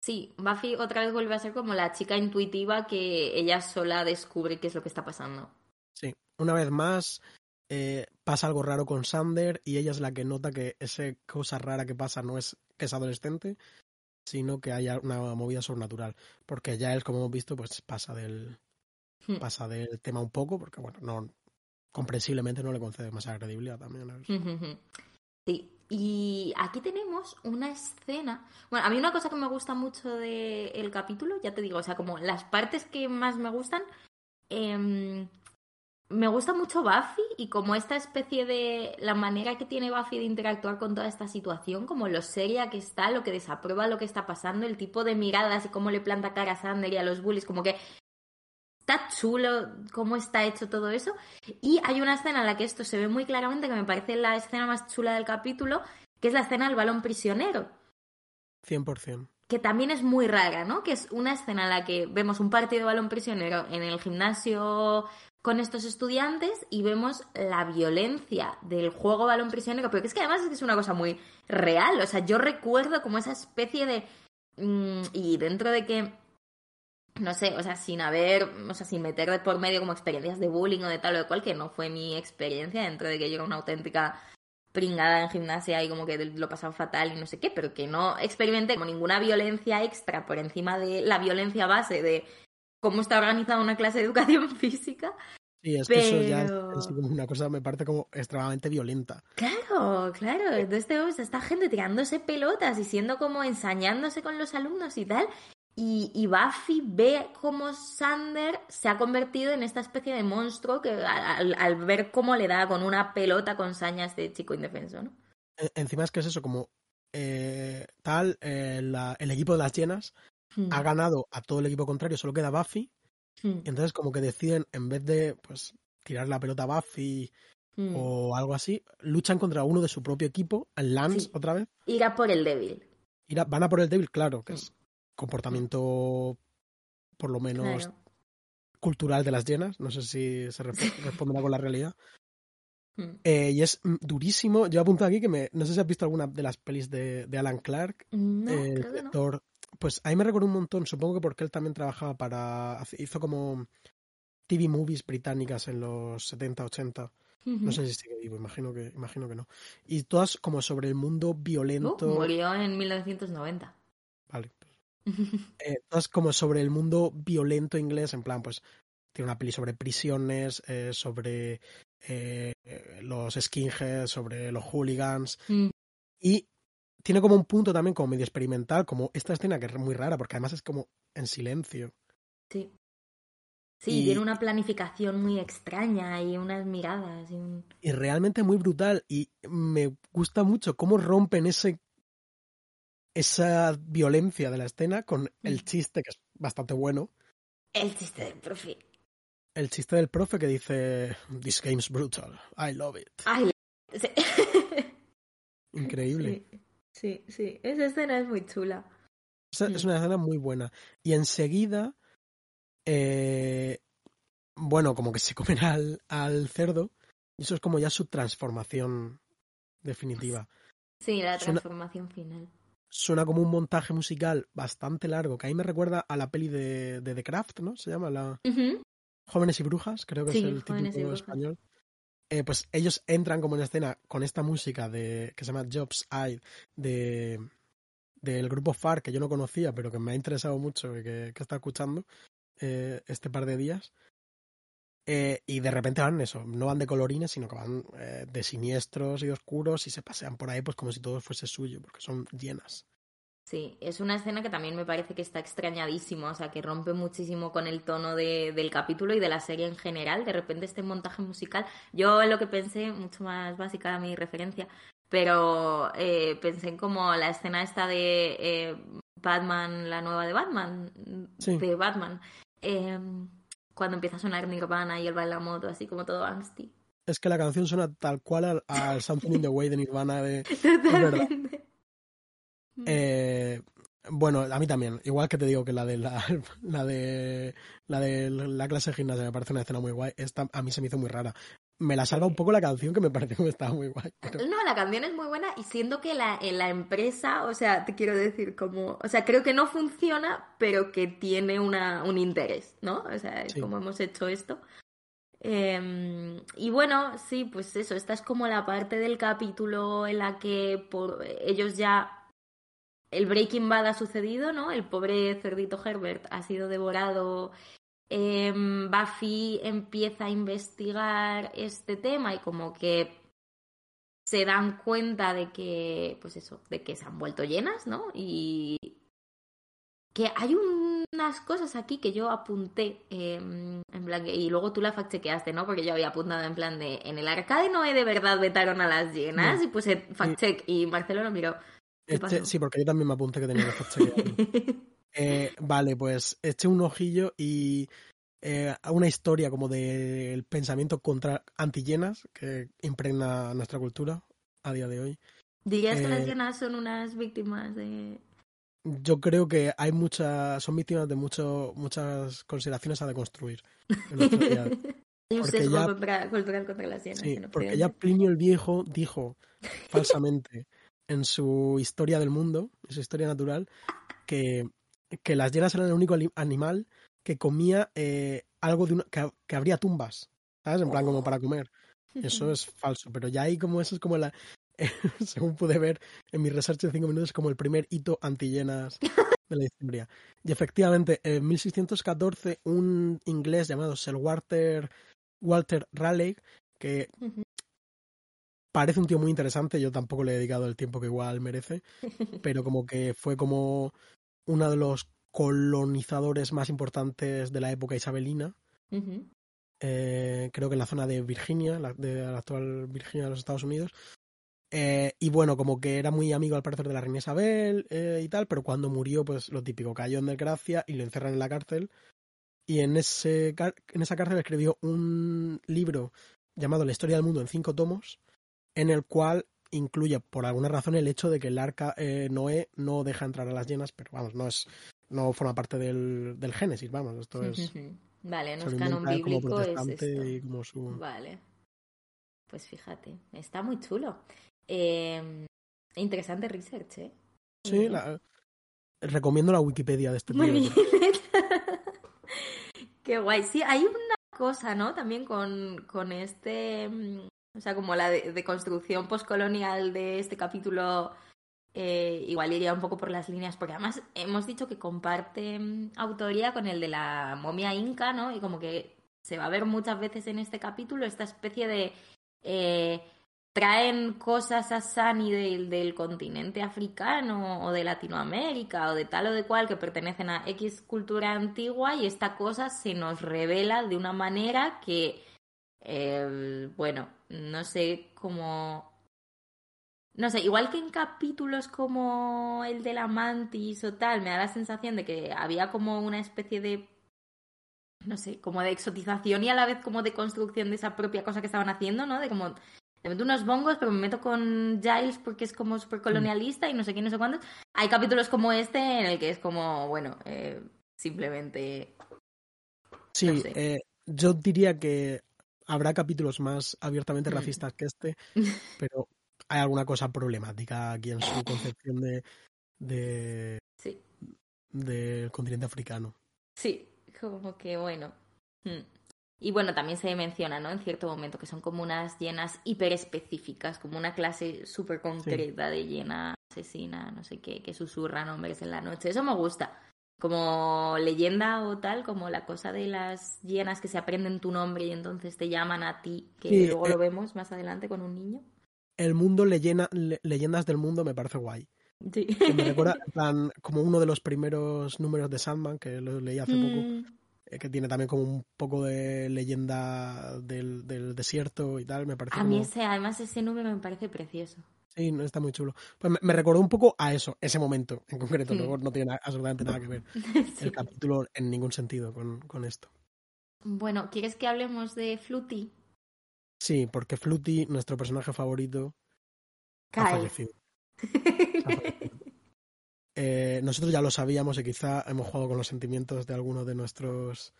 Sí, Buffy otra vez vuelve a ser como la chica intuitiva que ella sola descubre qué es lo que está pasando. Sí, una vez más, eh, pasa algo raro con Sander y ella es la que nota que esa cosa rara que pasa no es que es adolescente, sino que hay una movida sobrenatural. Porque ya él, como hemos visto, pues pasa del, Hmm. pasa del tema un poco, porque bueno, no comprensiblemente no le concede demasiada credibilidad también. a. Sí, y aquí tenemos una escena. Bueno, a mí una cosa que me gusta mucho del capítulo, ya te digo, o sea, como las partes que más me gustan, em, me gusta mucho Buffy y como esta especie de la manera que tiene Buffy de interactuar con toda esta situación, como lo seria que está, lo que desaprueba lo que está pasando, el tipo de miradas y cómo le planta cara a Sander y a los bullies, como que está chulo cómo está hecho todo eso. Y hay una escena en la que esto se ve muy claramente, que me parece la escena más chula del capítulo, que es la escena del balón prisionero, 100%. que también es muy rara, ¿no? Que es una escena en la que vemos un partido de balón prisionero en el gimnasio con estos estudiantes y vemos la violencia del juego balón prisionero, pero que es que además es una cosa muy real, o sea, yo recuerdo como esa especie de... mm, y dentro de que no sé, o sea, sin haber, o sea, sin meter por medio como experiencias de bullying o de tal o de cual, que no fue mi experiencia dentro de que yo era una auténtica pringada en gimnasia y como que lo pasaba fatal y no sé qué, pero que no experimenté como ninguna violencia extra por encima de la violencia base de cómo está organizada una clase de educación física. Sí, es que eso ya es, es como una cosa, me parece como extremadamente violenta. Claro, claro. Entonces tenemos a esta gente tirándose pelotas y siendo como ensañándose con los alumnos y tal. Y, y Buffy ve cómo Sander se ha convertido en esta especie de monstruo que al, al ver cómo le da con una pelota con saña a este chico indefenso, ¿no? E- Encima es que es eso, como eh, tal, eh, la- el equipo de las llenas Hmm. ha ganado a todo el equipo contrario, solo queda Buffy. Hmm. Y entonces como que deciden, en vez de pues tirar la pelota a Buffy Hmm. o algo así, luchan contra uno de su propio equipo, el Lance, Sí. otra vez. Ir a por el débil. Ir a- van a por el débil, claro, que es comportamiento por lo menos Claro. cultural de las llenas. No sé si se resp- responderá con la realidad. Hmm. Eh, y es mm, durísimo. Yo apunto aquí que me, no sé si has visto alguna de las pelis de, de Alan Clark, No, el que no. Pues ahí me recuerdo un montón, supongo que porque él también trabajaba para. hizo como TV movies británicas en los 70, 80. No sé si sigue vivo, imagino que, imagino que no. Y todas como sobre el mundo Uh, violento. murió en 1990. Vale. Eh, todas como sobre el mundo violento inglés, en plan, pues tiene una peli sobre prisiones, eh, sobre eh, los skinheads, sobre los hooligans. Mm. Y tiene como un punto también como medio experimental, como esta escena que es muy rara, porque además es como en silencio. Sí. Sí, Y- tiene una planificación muy extraña y unas miradas y un... Y realmente muy brutal. Y me gusta mucho cómo rompen ese esa violencia de la escena con el Mm. chiste, que es bastante bueno. El chiste del profe. El chiste del profe que dice This game's brutal. I love it. Ay, la- sí. Increíble. Sí, sí, sí. Esa escena es muy chula. Esa Es Mm. una escena muy buena. Y enseguida, eh, bueno, como que se comen al, al cerdo. Y eso es como ya su transformación definitiva. Sí, la Suena- transformación final. Suena como un montaje musical bastante largo, que ahí me recuerda a la peli de, de The Craft, ¿no? Se llama la. Jóvenes y Brujas, creo que Sí, es el título Brujas. español. Eh, pues ellos entran como en escena con esta música de que se llama Jobs Eye de del grupo FAR que yo no conocía pero que me ha interesado mucho y que, que está escuchando eh, este par de días. Eh, y de repente van eso no van de colorines sino que van de siniestros y oscuros y se pasean por ahí pues como si todo fuese suyo porque son llenas Sí, es una escena que también me parece que está extrañadísimo, o sea, que rompe muchísimo con el tono de- del capítulo y de la serie en general. De repente este montaje musical, yo lo que pensé, mucho más básica mi referencia, pero eh, pensé en como la escena esta de eh, Batman, la nueva de Batman, Sí. de Batman, eh, cuando empieza a sonar Nirvana y él va en la moto, así como todo angsty. es que la canción suena tal cual al, al Something in the Way de Nirvana de. Totalmente. Eh, bueno, a mí también. Igual que te digo que la de la, la de la de la clase de gimnasia me parece una escena muy guay. Esta a mí se me hizo muy rara. Me la salva un poco la canción que me parece que estaba muy guay. pero- No, la canción es muy buena y siento que la, en la empresa, o sea, te quiero decir como, o sea, creo que no funciona, pero que tiene una, un interés, ¿no? O sea, es Sí. como hemos hecho esto. Em, y bueno, sí, pues eso, esta es como la parte del capítulo en la que por, ellos ya el Breaking Bad ha sucedido, ¿no? El pobre cerdito Herbert ha sido devorado. Em, Buffy empieza a investigar este tema y como que se dan cuenta de que, pues eso, de que se han vuelto llenas, ¿no? Y que hay unas cosas aquí que yo apunté, em, en plan, y luego tú la fact-chequeaste, ¿no? Porque yo había apuntado en plan de, en el arcade no de verdad vetaron a las llenas, y pues fact-check, y Marcelo lo miró, este, sí, porque yo también me apunté que tenía que eh, Vale, pues eché un ojillo y eh, una historia como del pensamiento contra anti-llenas que impregna nuestra cultura a día de hoy. ¿Dirías que las llenas son unas víctimas de...? Yo creo que hay muchas, son víctimas de mucho, muchas consideraciones a deconstruir. Sesgo cultural contra las llenas. Sí, porque ya Plinio el Viejo dijo falsamente en su historia del mundo, en su historia natural, que, que las hienas eran el único animal que comía eh, algo de una, que, que, abría tumbas, ¿sabes? En plan, como para comer. Eso es falso, pero ya hay como eso es como la. según pude ver en mi research de cinco minutos, como el primer hito anti-llenas de la historia. Y efectivamente, en 1614, un inglés llamado Sir Walter, Walter Raleigh, que parece un tío muy interesante, yo tampoco le he dedicado el tiempo que igual merece, pero como que fue como uno de los colonizadores más importantes de la época isabelina. eh, creo que en la zona de Virginia, la, de la actual Virginia de los Estados Unidos. Eh, y bueno, como que era muy amigo al parecer de la reina Isabel eh, y tal, pero cuando murió, pues lo típico, cayó en desgracia y lo encerran en la cárcel. Y en, ese, en esa cárcel escribió un libro llamado La historia del mundo en cinco tomos, en el cual incluye por alguna razón el hecho de que el arca eh, Noé no deja entrar a las llenas, pero vamos, no es no forma parte del, del Génesis, vamos, esto es Vale, no es canon bíblico, es esto. Vale. Pues fíjate, está muy chulo. Eh, interesante research, ¿eh? Sí, la, recomiendo la Wikipedia de este bien. Qué guay. Sí, hay una cosa, ¿no? También con, con este mm, o sea, como la de, construcción postcolonial de este capítulo, eh, igual iría un poco por las líneas, porque además hemos dicho que comparte mm, autoría con el de la momia inca, ¿no? Y como que se va a ver muchas veces en este capítulo esta especie de... Eh, traen cosas a Sani del, del continente africano o de Latinoamérica o de tal o de cual que pertenecen a X cultura antigua y esta cosa se nos revela de una manera que eh, bueno, no sé cómo... No sé, igual que en capítulos como el de la mantis o tal, me da la sensación de que había como una especie de no sé, como de exotización y a la vez como de construcción de esa propia cosa que estaban haciendo, ¿no? De como, me meto unos bongos, pero me meto con Giles porque es como súper colonialista y no sé qué, no sé cuántos. Hay capítulos como este en el que es como, bueno, eh, simplemente... Sí, eh, yo diría que habrá capítulos más abiertamente mm. racistas que este, pero hay alguna cosa problemática aquí en su concepción de, de sí. del continente africano. Sí, como que bueno. Mm. Y bueno, también se menciona, ¿no? En cierto momento, que son como unas llenas hiperespecíficas, como una clase súper concreta de llena asesina, no sé qué, que susurran hombres en la noche. Eso me gusta como leyenda o tal, como la cosa de las llenas que se aprenden tu nombre y entonces te llaman a ti, que luego lo eh, vemos más adelante con un niño. El mundo, leyendas del mundo me parece guay. Sí. me recuerda, plan, como uno de los primeros números de Sandman, que lo leí hace poco, mm. eh, que tiene también como un poco de leyenda del, del desierto y tal, me parece. A mí ese, además ese número me parece precioso. Sí, no, está muy chulo. Pues me, recordó un poco a eso, ese momento en concreto. Mm. no tiene absolutamente nada que ver el capítulo en ningún sentido con, con, esto. Bueno, ¿quieres que hablemos de Fluty? Sí, porque Fluty, nuestro personaje favorito, ha fallecido. Eh, nosotros ya lo sabíamos y quizá hemos jugado con los sentimientos de algunos de nuestros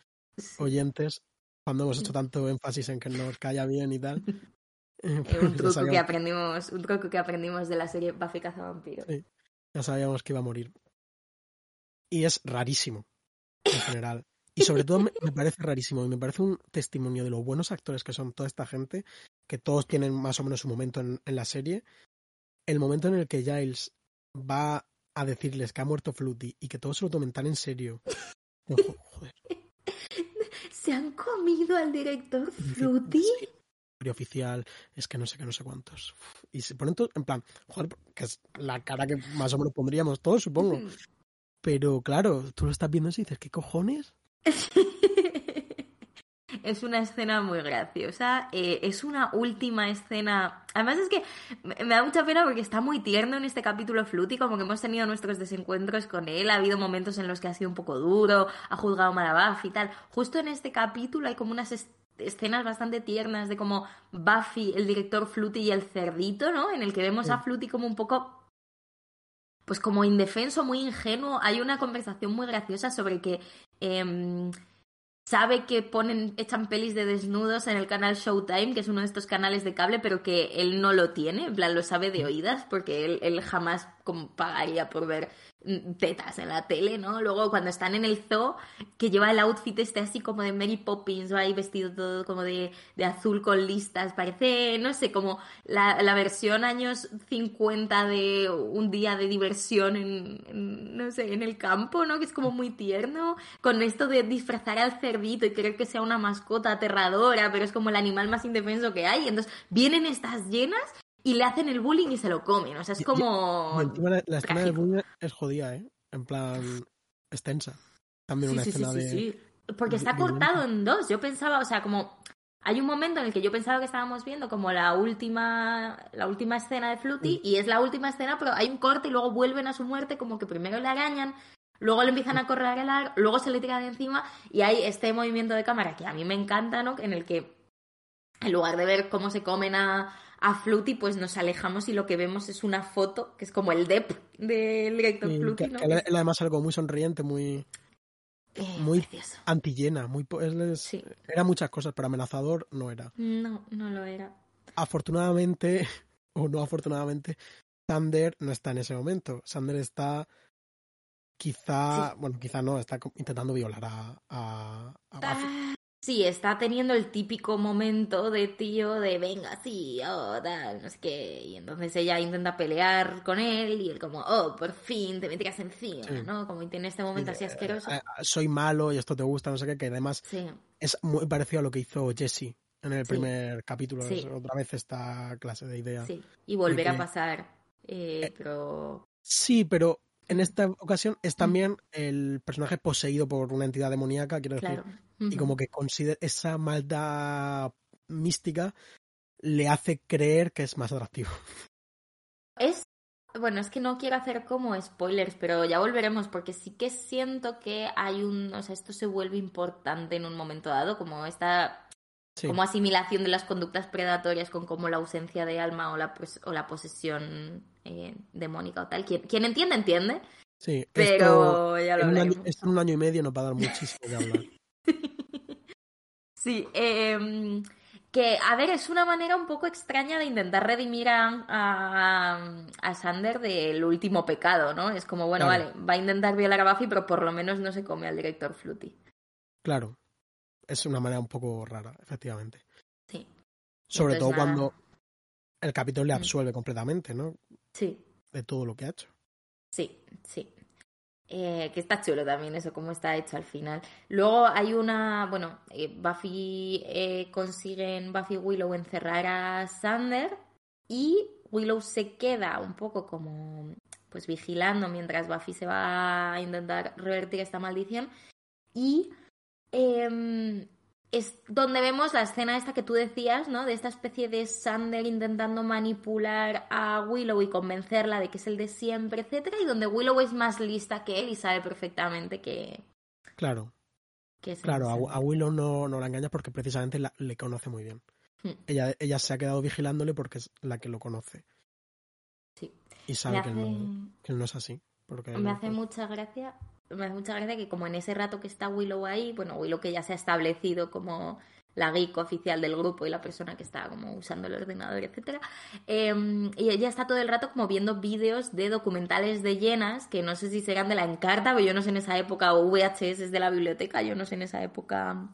oyentes cuando hemos hecho tanto énfasis en que nos calla bien y tal. Eh, un truco que aprendimos, un truco que aprendimos de la serie Buffy Cazavampiros. Sí, ya sabíamos que iba a morir. Y es rarísimo, en general. Y sobre todo me, me parece rarísimo y me parece un testimonio de lo buenos actores que son toda esta gente, que todos tienen más o menos su momento en, en la serie. El momento en el que Giles va a decirles que ha muerto Fluty y que todos se lo tomen tan en serio. Jo- Joder, ¿Se han comido al director Fruity? Oficial, es que no sé qué, no sé cuántos. Y se ponen todos, en plan, joder, que es la cara que más o menos pondríamos todos, supongo. Pero claro, tú lo estás viendo y dices, ¿qué cojones? Es una escena muy graciosa. eh, es una última escena. Además, es que me da mucha pena porque está muy tierno en este capítulo Fluty. Como que hemos tenido nuestros desencuentros con él. Ha habido momentos en los que ha sido un poco duro, ha juzgado mal a Buffy y tal. Justo en este capítulo hay como unas escenas bastante tiernas de como Buffy, el director Fluty y el cerdito, ¿no? En el que vemos a. Fluty como un poco pues como indefenso, muy ingenuo. Hay una conversación muy graciosa sobre que em, sabe que ponen, echan pelis de desnudos en el canal Showtime, que es uno de estos canales de cable, pero que él no lo tiene, en plan lo sabe de oídas, porque él, él jamás como pagaría por ver mm, tetas en la tele, ¿no? Luego cuando están en el zoo, que lleva el outfit este así como de Mary Poppins, o ahí vestido todo como de, de azul con listas, parece, no sé, como la, la versión años 50 de un día de diversión en, no sé, en el campo, ¿no? Que es como muy tierno, con esto de disfrazar al cerdito y querer que sea una mascota aterradora, pero es como el animal más indefenso que hay. Entonces vienen estas llenas y le hacen el bullying y se lo comen. O sea, es como... Y encima la, la escena del bullying es jodida, ¿eh? En plan, extensa. También Sí, una sí, escena sí, de... sí. Porque está cortado en dos. Yo pensaba, o sea, como hay un momento en el que yo pensaba que estábamos viendo como la última la última escena de Fluty y es la última escena, pero hay un corte y luego vuelven a su muerte, como que primero le arañan, luego le empiezan a correr el ar, luego se le tira de encima y hay este movimiento de cámara que a mí me encanta, ¿no? En el que en lugar de ver cómo se comen a, a Fluty, pues nos alejamos y lo que vemos es una foto, que es como el dep del director y Fluty, ¿no? que además algo muy sonriente, muy Eh, muy- antillena, muy es- Sí. era muchas cosas, pero amenazador no era. No, no lo era. Afortunadamente, o no afortunadamente, Sander no está en ese momento. Sander está quizá, bueno, quizá no, está intentando violar a, a. Ah, Sí, está teniendo el típico momento de tío de venga, sí, oh, tal, no sé qué. Y entonces ella intenta pelear con él y él como, oh, por fin te metías encima, Sí. ¿no? Como y tiene este momento así asqueroso. Eh, eh, soy malo y esto te gusta, no sé qué, que además Sí, es muy parecido a lo que hizo Jesse en el Sí. primer capítulo. Otra vez esta clase de idea. sí. Y volver a pasar. eh, pero... Sí, pero en esta ocasión es también el personaje poseído por una entidad demoníaca, quiero decir. Claro. Y como que considera esa maldad mística le hace creer que es más atractivo. Es. Bueno, es que no quiero hacer como spoilers, pero ya volveremos, porque sí que siento que hay un. O sea, esto se vuelve importante en un momento dado, como esta Sí. como asimilación de las conductas predatorias con como la ausencia de alma o la, pos- o la posesión eh, demónica o tal. Quien, quien entiende, entiende, Sí, esto pero ya lo en, un año, esto en un año y medio nos va a dar muchísimo de hablar. Sí, eh, que, a ver, es una manera un poco extraña de intentar redimir a, a, a Sander del último pecado, ¿no? Es como, bueno, Claro. vale, va a intentar violar a Buffy, pero por lo menos no se come al director Fluty. Claro, es una manera un poco rara, efectivamente. Sí, Sobre todo nada. cuando el capítulo le Mm. absuelve completamente, ¿no? sí, De todo lo que ha hecho. Sí, sí. Eh, que está chulo también eso, cómo está hecho al final. Luego hay una, bueno, eh, Buffy eh, consiguen Buffy Willow encerrar a Sander y Willow se queda un poco como pues vigilando mientras Buffy se va a intentar revertir esta maldición y em, es donde vemos la escena esta que tú decías, ¿no? De esta especie de Sander intentando manipular a Willow y convencerla de que es el de siempre, etcétera, y donde Willow es más lista que él y sabe perfectamente que, Claro, que es el claro, a, Willow no, no la engaña porque precisamente la- le conoce muy bien. Hmm. Ella, ella se ha quedado vigilándole porque es la que lo conoce. Sí. Y sabe Me que, él hace, no, que él no es así. Porque me hace mucha gracia, me hace mucha gracia que como en ese rato que está Willow ahí, bueno, Willow que ya se ha establecido como la geek oficial del grupo y la persona que está como usando el ordenador, etcétera. Em, y ella está todo el rato como viendo vídeos de documentales de llenas, que no sé si serán de la Encarta, pero yo no sé en esa época, o VHS de la biblioteca, yo no sé en esa época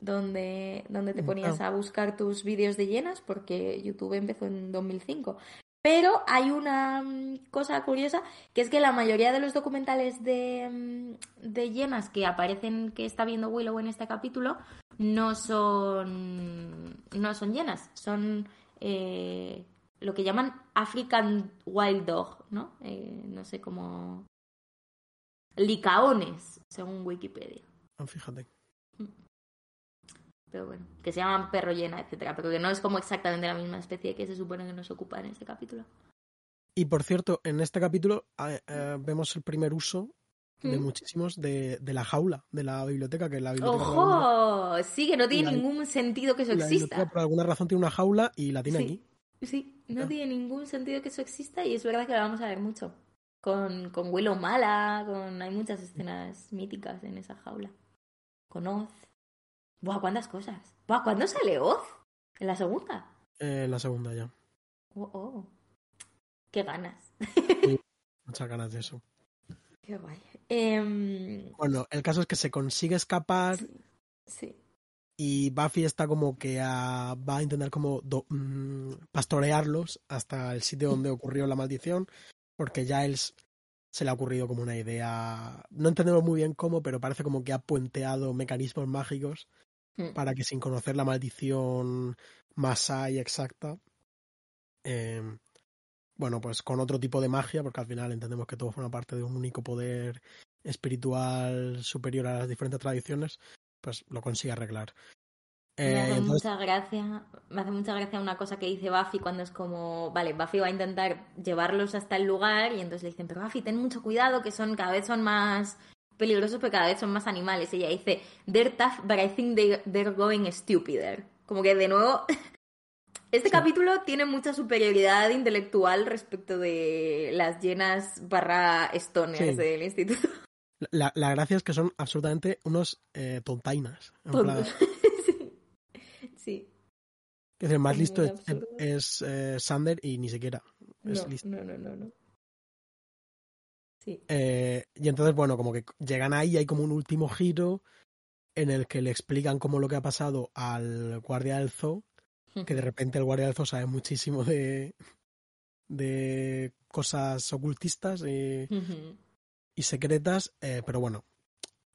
donde, donde te ponías a buscar tus vídeos de llenas, porque YouTube empezó en 2005. Pero hay una mm, cosa curiosa, que es que la mayoría de los documentales de, mm, de llenas que aparecen que está viendo Willow en este capítulo no son, no son llenas, son eh, lo que llaman African Wild Dog, ¿no? Eh, no sé cómo... Licaones, según Wikipedia. Ah, fíjate. Mm. Pero bueno, que se llaman perro llena, etcétera, pero que no es como exactamente la misma especie que se supone que nos ocupa en este capítulo. Y por cierto, en este capítulo eh, vemos el primer uso de muchísimos de, de, la jaula, de la biblioteca, que la biblioteca... ¡Ojo! Sí, que no tiene ningún sentido que eso exista. Por alguna razón tiene una jaula y la tiene aquí. Sí, no tiene ningún sentido que eso exista y es verdad que la vamos a ver mucho. Con, con Willow Mala, con hay muchas escenas míticas en esa jaula. Con Oz. Buah, cuántas cosas. Buah, ¿cuándo sale Oz? ¿En la segunda? Eh, en la segunda ya. Oh, oh. Qué ganas. muchas ganas de eso. Qué guay. Em, bueno, el caso es que se consigue escapar. Sí. Y Buffy está como que va a intentar como mm, pastorearlos hasta el sitio donde ocurrió la maldición, porque ya él se le ha ocurrido como una idea, no entendemos muy bien cómo, pero parece como que ha puenteado mecanismos mágicos mm. para que sin conocer la maldición Masai exacta, eh, bueno, pues con otro tipo de magia, porque al final entendemos que todo forma parte de un único poder espiritual superior a las diferentes tradiciones, pues lo consigue arreglar. me hace eh, mucha gracia, me hace mucha gracia una cosa que dice Buffy cuando es como, vale, Buffy va a intentar llevarlos hasta el lugar y entonces le dicen, pero Buffy, ten mucho cuidado que son cada vez son más peligrosos porque cada vez son más animales. Ella dice, they're tough, but I think they're going stupider. Como que de nuevo este capítulo tiene mucha superioridad intelectual respecto de las llenas barra stoners del instituto. La, gracia es que son absolutamente unos eh, tontainas. sí. Que el más listo es, eh, Sander y ni siquiera es listo. No, no, no, no. Sí. Eh, y entonces, bueno, como que llegan ahí, hay como un último giro en el que le explican cómo lo que ha pasado al guardia del zoo que de repente el guardia del zoo sabe muchísimo de, de cosas ocultistas y, y secretas, eh, pero bueno,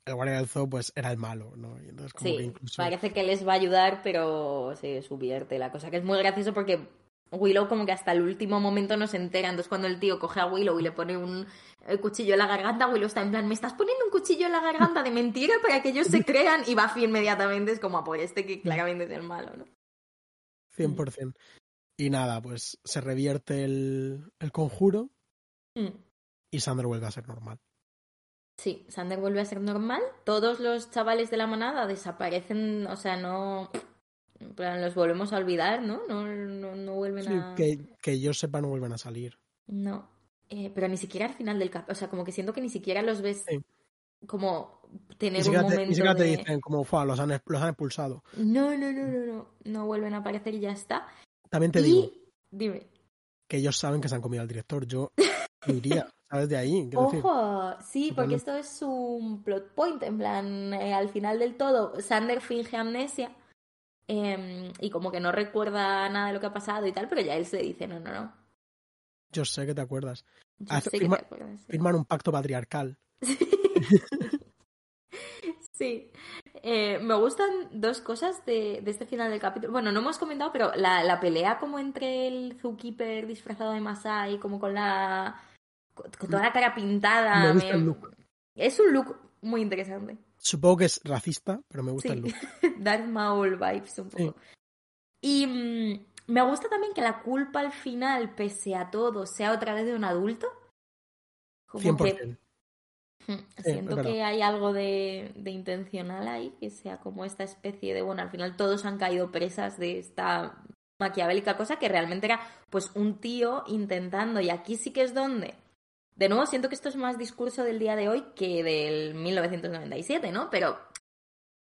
el guardia del zoo pues era el malo, ¿no? Y entonces como sí, parece que les va a ayudar, pero se subvierte la cosa, que es muy gracioso porque Willow como que hasta el último momento no se entera, entonces cuando el tío coge a Willow y le pone un cuchillo en la garganta, Willow está en plan, me estás poniendo un cuchillo en la garganta de mentira para que ellos se crean y Buffy inmediatamente es como a por este que claramente es el malo, ¿no? 100%. Y nada, pues se revierte el, el conjuro mm. y Sander vuelve a ser normal. Sí, Sander vuelve a ser normal. Todos los chavales de la manada desaparecen, o sea, no. Los volvemos a olvidar, ¿no? No, no, vuelven a. Que, que yo sepa, no vuelven a salir. No. Eh, pero ni siquiera al final del cap. O sea, como que siento que ni siquiera los ves como tener un momento. ni siquiera te dicen como fue, los han, los han expulsado. No, no, no, no, no. No vuelven a aparecer y ya está. También te digo. Dime. Que ellos saben que se han comido al director. Yo iría, ¿sabes? De ahí. Ojo, sí, porque esto es un plot point. En plan, eh, al final del todo, Sander finge amnesia. Em, y como que no recuerda nada de lo que ha pasado y tal, pero ya él se dice, no, no, no. Yo sé que te acuerdas. Firmar un pacto patriarcal. Sí. Eh, me gustan dos cosas de, este final del capítulo. Bueno, no hemos comentado, pero la, pelea como entre el Zookeeper disfrazado de Masai, como con la. con, toda la cara pintada. Es un look muy interesante. Supongo que es racista, pero me gusta el look. Darth Maul vibes un poco. Y mm, me gusta también que la culpa al final, pese a todo, sea otra vez de un adulto. Como 100%. Siento que hay algo de, intencional ahí, que sea como esta especie de, bueno, al final todos han caído presas de esta maquiavélica cosa que realmente era pues un tío intentando, y aquí sí que es donde, de nuevo siento que esto es más discurso del día de hoy que del 1997, ¿no? Pero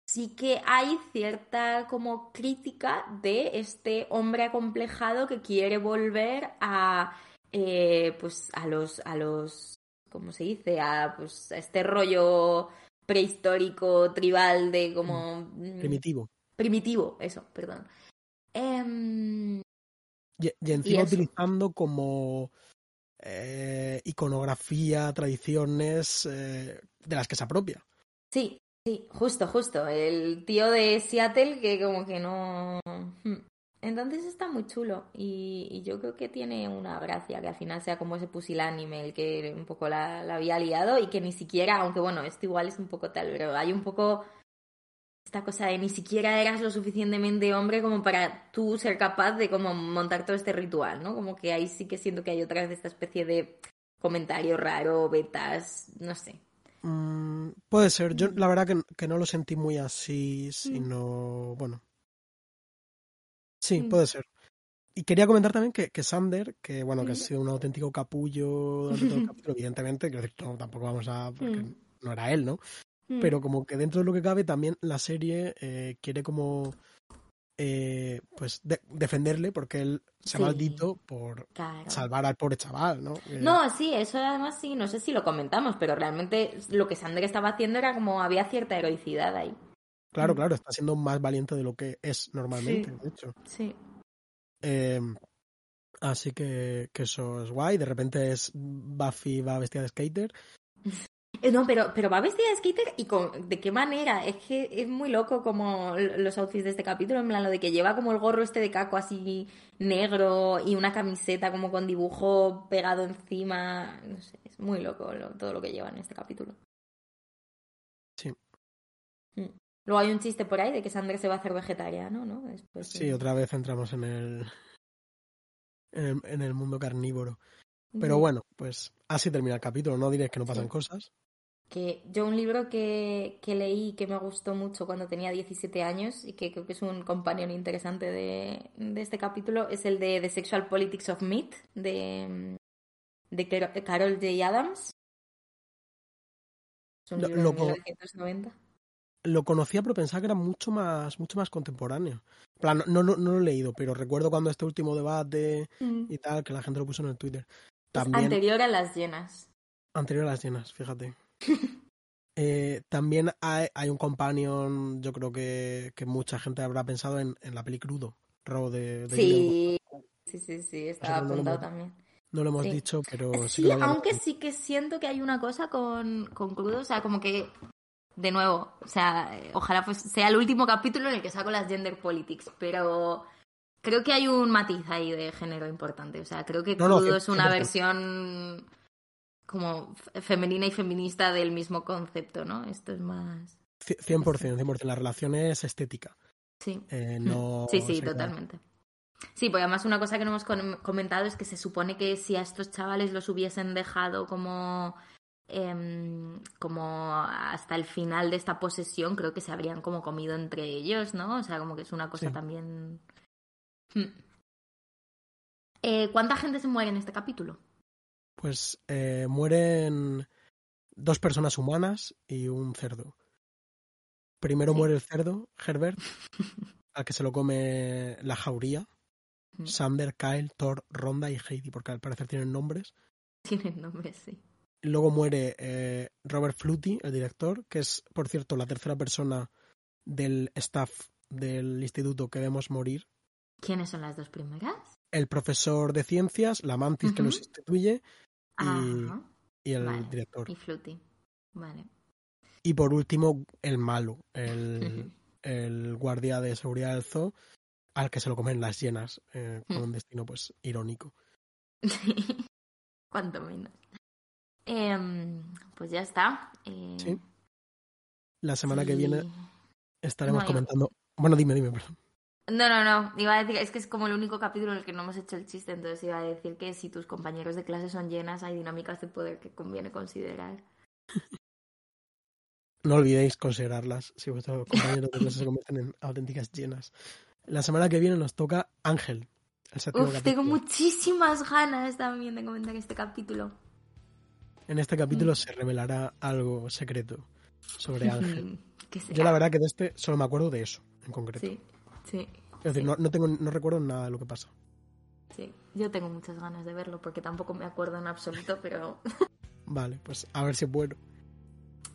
sí que hay cierta como crítica de este hombre acomplejado que quiere volver a eh, pues a los a los ¿cómo se dice? a pues a este rollo prehistórico tribal de como mm, primitivo. Primitivo, eso, perdón. Em, y, encima utilizando como eh, iconografía, tradiciones eh, de las que se apropia. Sí, sí, justo, justo. El tío de Seattle que como que no... Hmm. Entonces está muy chulo y, yo creo que tiene una gracia que al final sea como ese pusilánime el que un poco la, la, había liado y que ni siquiera, aunque bueno, esto igual es un poco tal, pero hay un poco esta cosa de ni siquiera eras lo suficientemente hombre como para tú ser capaz de como montar todo este ritual, ¿no? Como que ahí sí que siento que hay otra vez esta especie de comentario raro, betas, no sé. Mm, puede ser, yo la verdad que, no lo sentí muy así, sino, bueno. Sí, puede ser. Y quería comentar también que, que Sander, que bueno, que ha sido un auténtico capullo durante todo el capítulo, evidentemente, que tampoco vamos a, porque no era él, ¿no? Mm. pero como que dentro de lo que cabe también la serie eh, quiere como eh, pues defenderle porque él se ha maldito por salvar al pobre chaval, ¿no? Eh, no, sí, eso además sí, no sé si lo comentamos, pero realmente lo que Sander estaba haciendo era como había cierta heroicidad ahí. Claro, mm. claro, está siendo más valiente de lo que es normalmente, de hecho. Sí. Em, así que, que eso es guay. De repente es Buffy va vestida de skater no, pero, pero va vestida de skater y con, de qué manera. Es que es muy loco como los outfits de este capítulo, en plan lo de que lleva como el gorro este de caco así negro y una camiseta como con dibujo pegado encima. No sé, es muy loco todo lo que lleva en este capítulo. Sí. Mm. Luego hay un chiste por ahí de que Sandra se va a hacer vegetariano, ¿no? sí, otra vez entramos en el, en el, mundo carnívoro. Pero bueno, pues así termina el capítulo. No diré que no pasan cosas que yo un libro que, que leí que me gustó mucho cuando tenía 17 años y que creo que es un compañero interesante de, de este capítulo es el de The Sexual Politics of Meat de, de Carol J. Adams. Es un libro lo, de 1990. Lo conocía, pero pensaba que era mucho más, mucho más contemporáneo. Plan, no, no, no, lo he leído, pero recuerdo cuando este último debate mm. y tal, que la gente lo puso en el Twitter. También... anterior a las llenas. Anterior a las llenas, fíjate. Eh, también hay, hay, un companion, yo creo que, que, mucha gente habrá pensado en, en la peli Crudo, Robo de, sí, sí, sí, sí, estaba apuntado también. No lo hemos dicho, pero sí. aunque sí que siento que hay una cosa con, con Crudo, o sea, como que, de nuevo, o sea, ojalá pues sea el último capítulo en el que saco las gender politics, pero creo que hay un matiz ahí de género importante, o sea, creo que Crudo es una versión como femenina y feminista del mismo concepto, ¿no? Esto es más... 100%, 100%. La relación es estética. Sí. Eh, no sí, sí, totalmente. Sí, porque además una cosa que no hemos comentado es que se supone que si a estos chavales los hubiesen dejado como em, como hasta el final de esta posesión, creo que se habrían como comido entre ellos, ¿no? O sea, como que es una cosa también... Hmm. Eh, ¿Cuánta gente se muere en este capítulo? Pues eh, mueren dos personas humanas y un cerdo. Primero muere el cerdo, Herbert, al que se lo come la jauría. Sander, Kyle, Thor, Ronda y Heidi, porque al parecer tienen nombres. Tienen nombres, sí. Luego muere eh, Robert Flutie, el director, que es, por cierto, la tercera persona del staff del instituto que vemos morir. ¿Quiénes son las dos primeras? El profesor de ciencias, la mantis que lo sustituye, y, el director. Y Fluty. Vale. Y por último, el malo, el, el guardia de seguridad del zoo, al que se lo comen las llenas, eh, con un destino pues irónico. Cuanto menos. Em, pues ya está. Eh, sí. La semana que viene estaremos comentando. Bueno, dime, dime, perdón. No, no, no. Iba a decir, es que es como el único capítulo en el que no hemos hecho el chiste, entonces iba a decir que si tus compañeros de clase son llenas, hay dinámicas de poder que conviene considerar. No olvidéis considerarlas si vuestros compañeros de clase se convierten en auténticas llenas. La semana que viene nos toca Ángel. El Uf, tengo muchísimas ganas también de comentar este capítulo. En este capítulo se revelará algo secreto sobre Ángel. Yo la verdad que de este solo me acuerdo de eso, en concreto. Sí, sí. Es decir, no, no, tengo, no recuerdo nada de lo que pasa. Sí, yo tengo muchas ganas de verlo porque tampoco me acuerdo en absoluto, pero... vale, pues a ver si es bueno.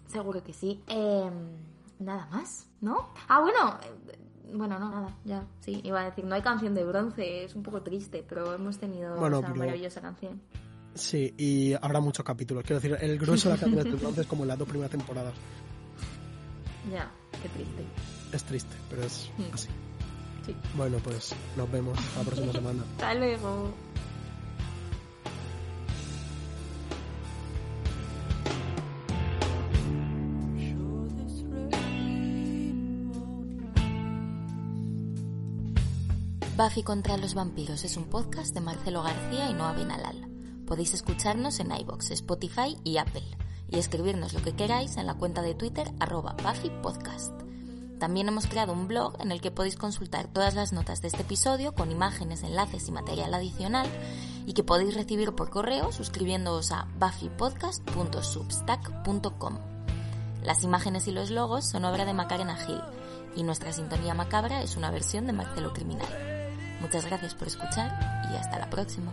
Seguro que sí. Eh, nada más, ¿no? Ah, bueno, eh, bueno, no, nada, ya, sí, iba a decir, no hay canción de bronce, es un poco triste, pero hemos tenido Bueno, esa pero- maravillosa canción. Sí, y habrá muchos capítulos. Quiero decir, el grueso de la canción de entonces como en las dos primeras temporadas. Ya, qué triste. Es triste, pero es Mm. así. Sí. Bueno, pues nos vemos la próxima semana. Hasta luego. Buffy contra los vampiros es un podcast de Marcelo García y Noa Benalal. Podéis escucharnos en iBox, Spotify y Apple y escribirnos lo que queráis en la cuenta de Twitter arroba Buffy Podcast. También hemos creado un blog en el que podéis consultar todas las notas de este episodio con imágenes, enlaces y material adicional y que podéis recibir por correo suscribiéndoos a buffypodcast.substack.com. Las imágenes y los logos son obra de Macarena Gil y nuestra sintonía macabra es una versión de Marcelo Criminal. Muchas gracias por escuchar y hasta la próxima.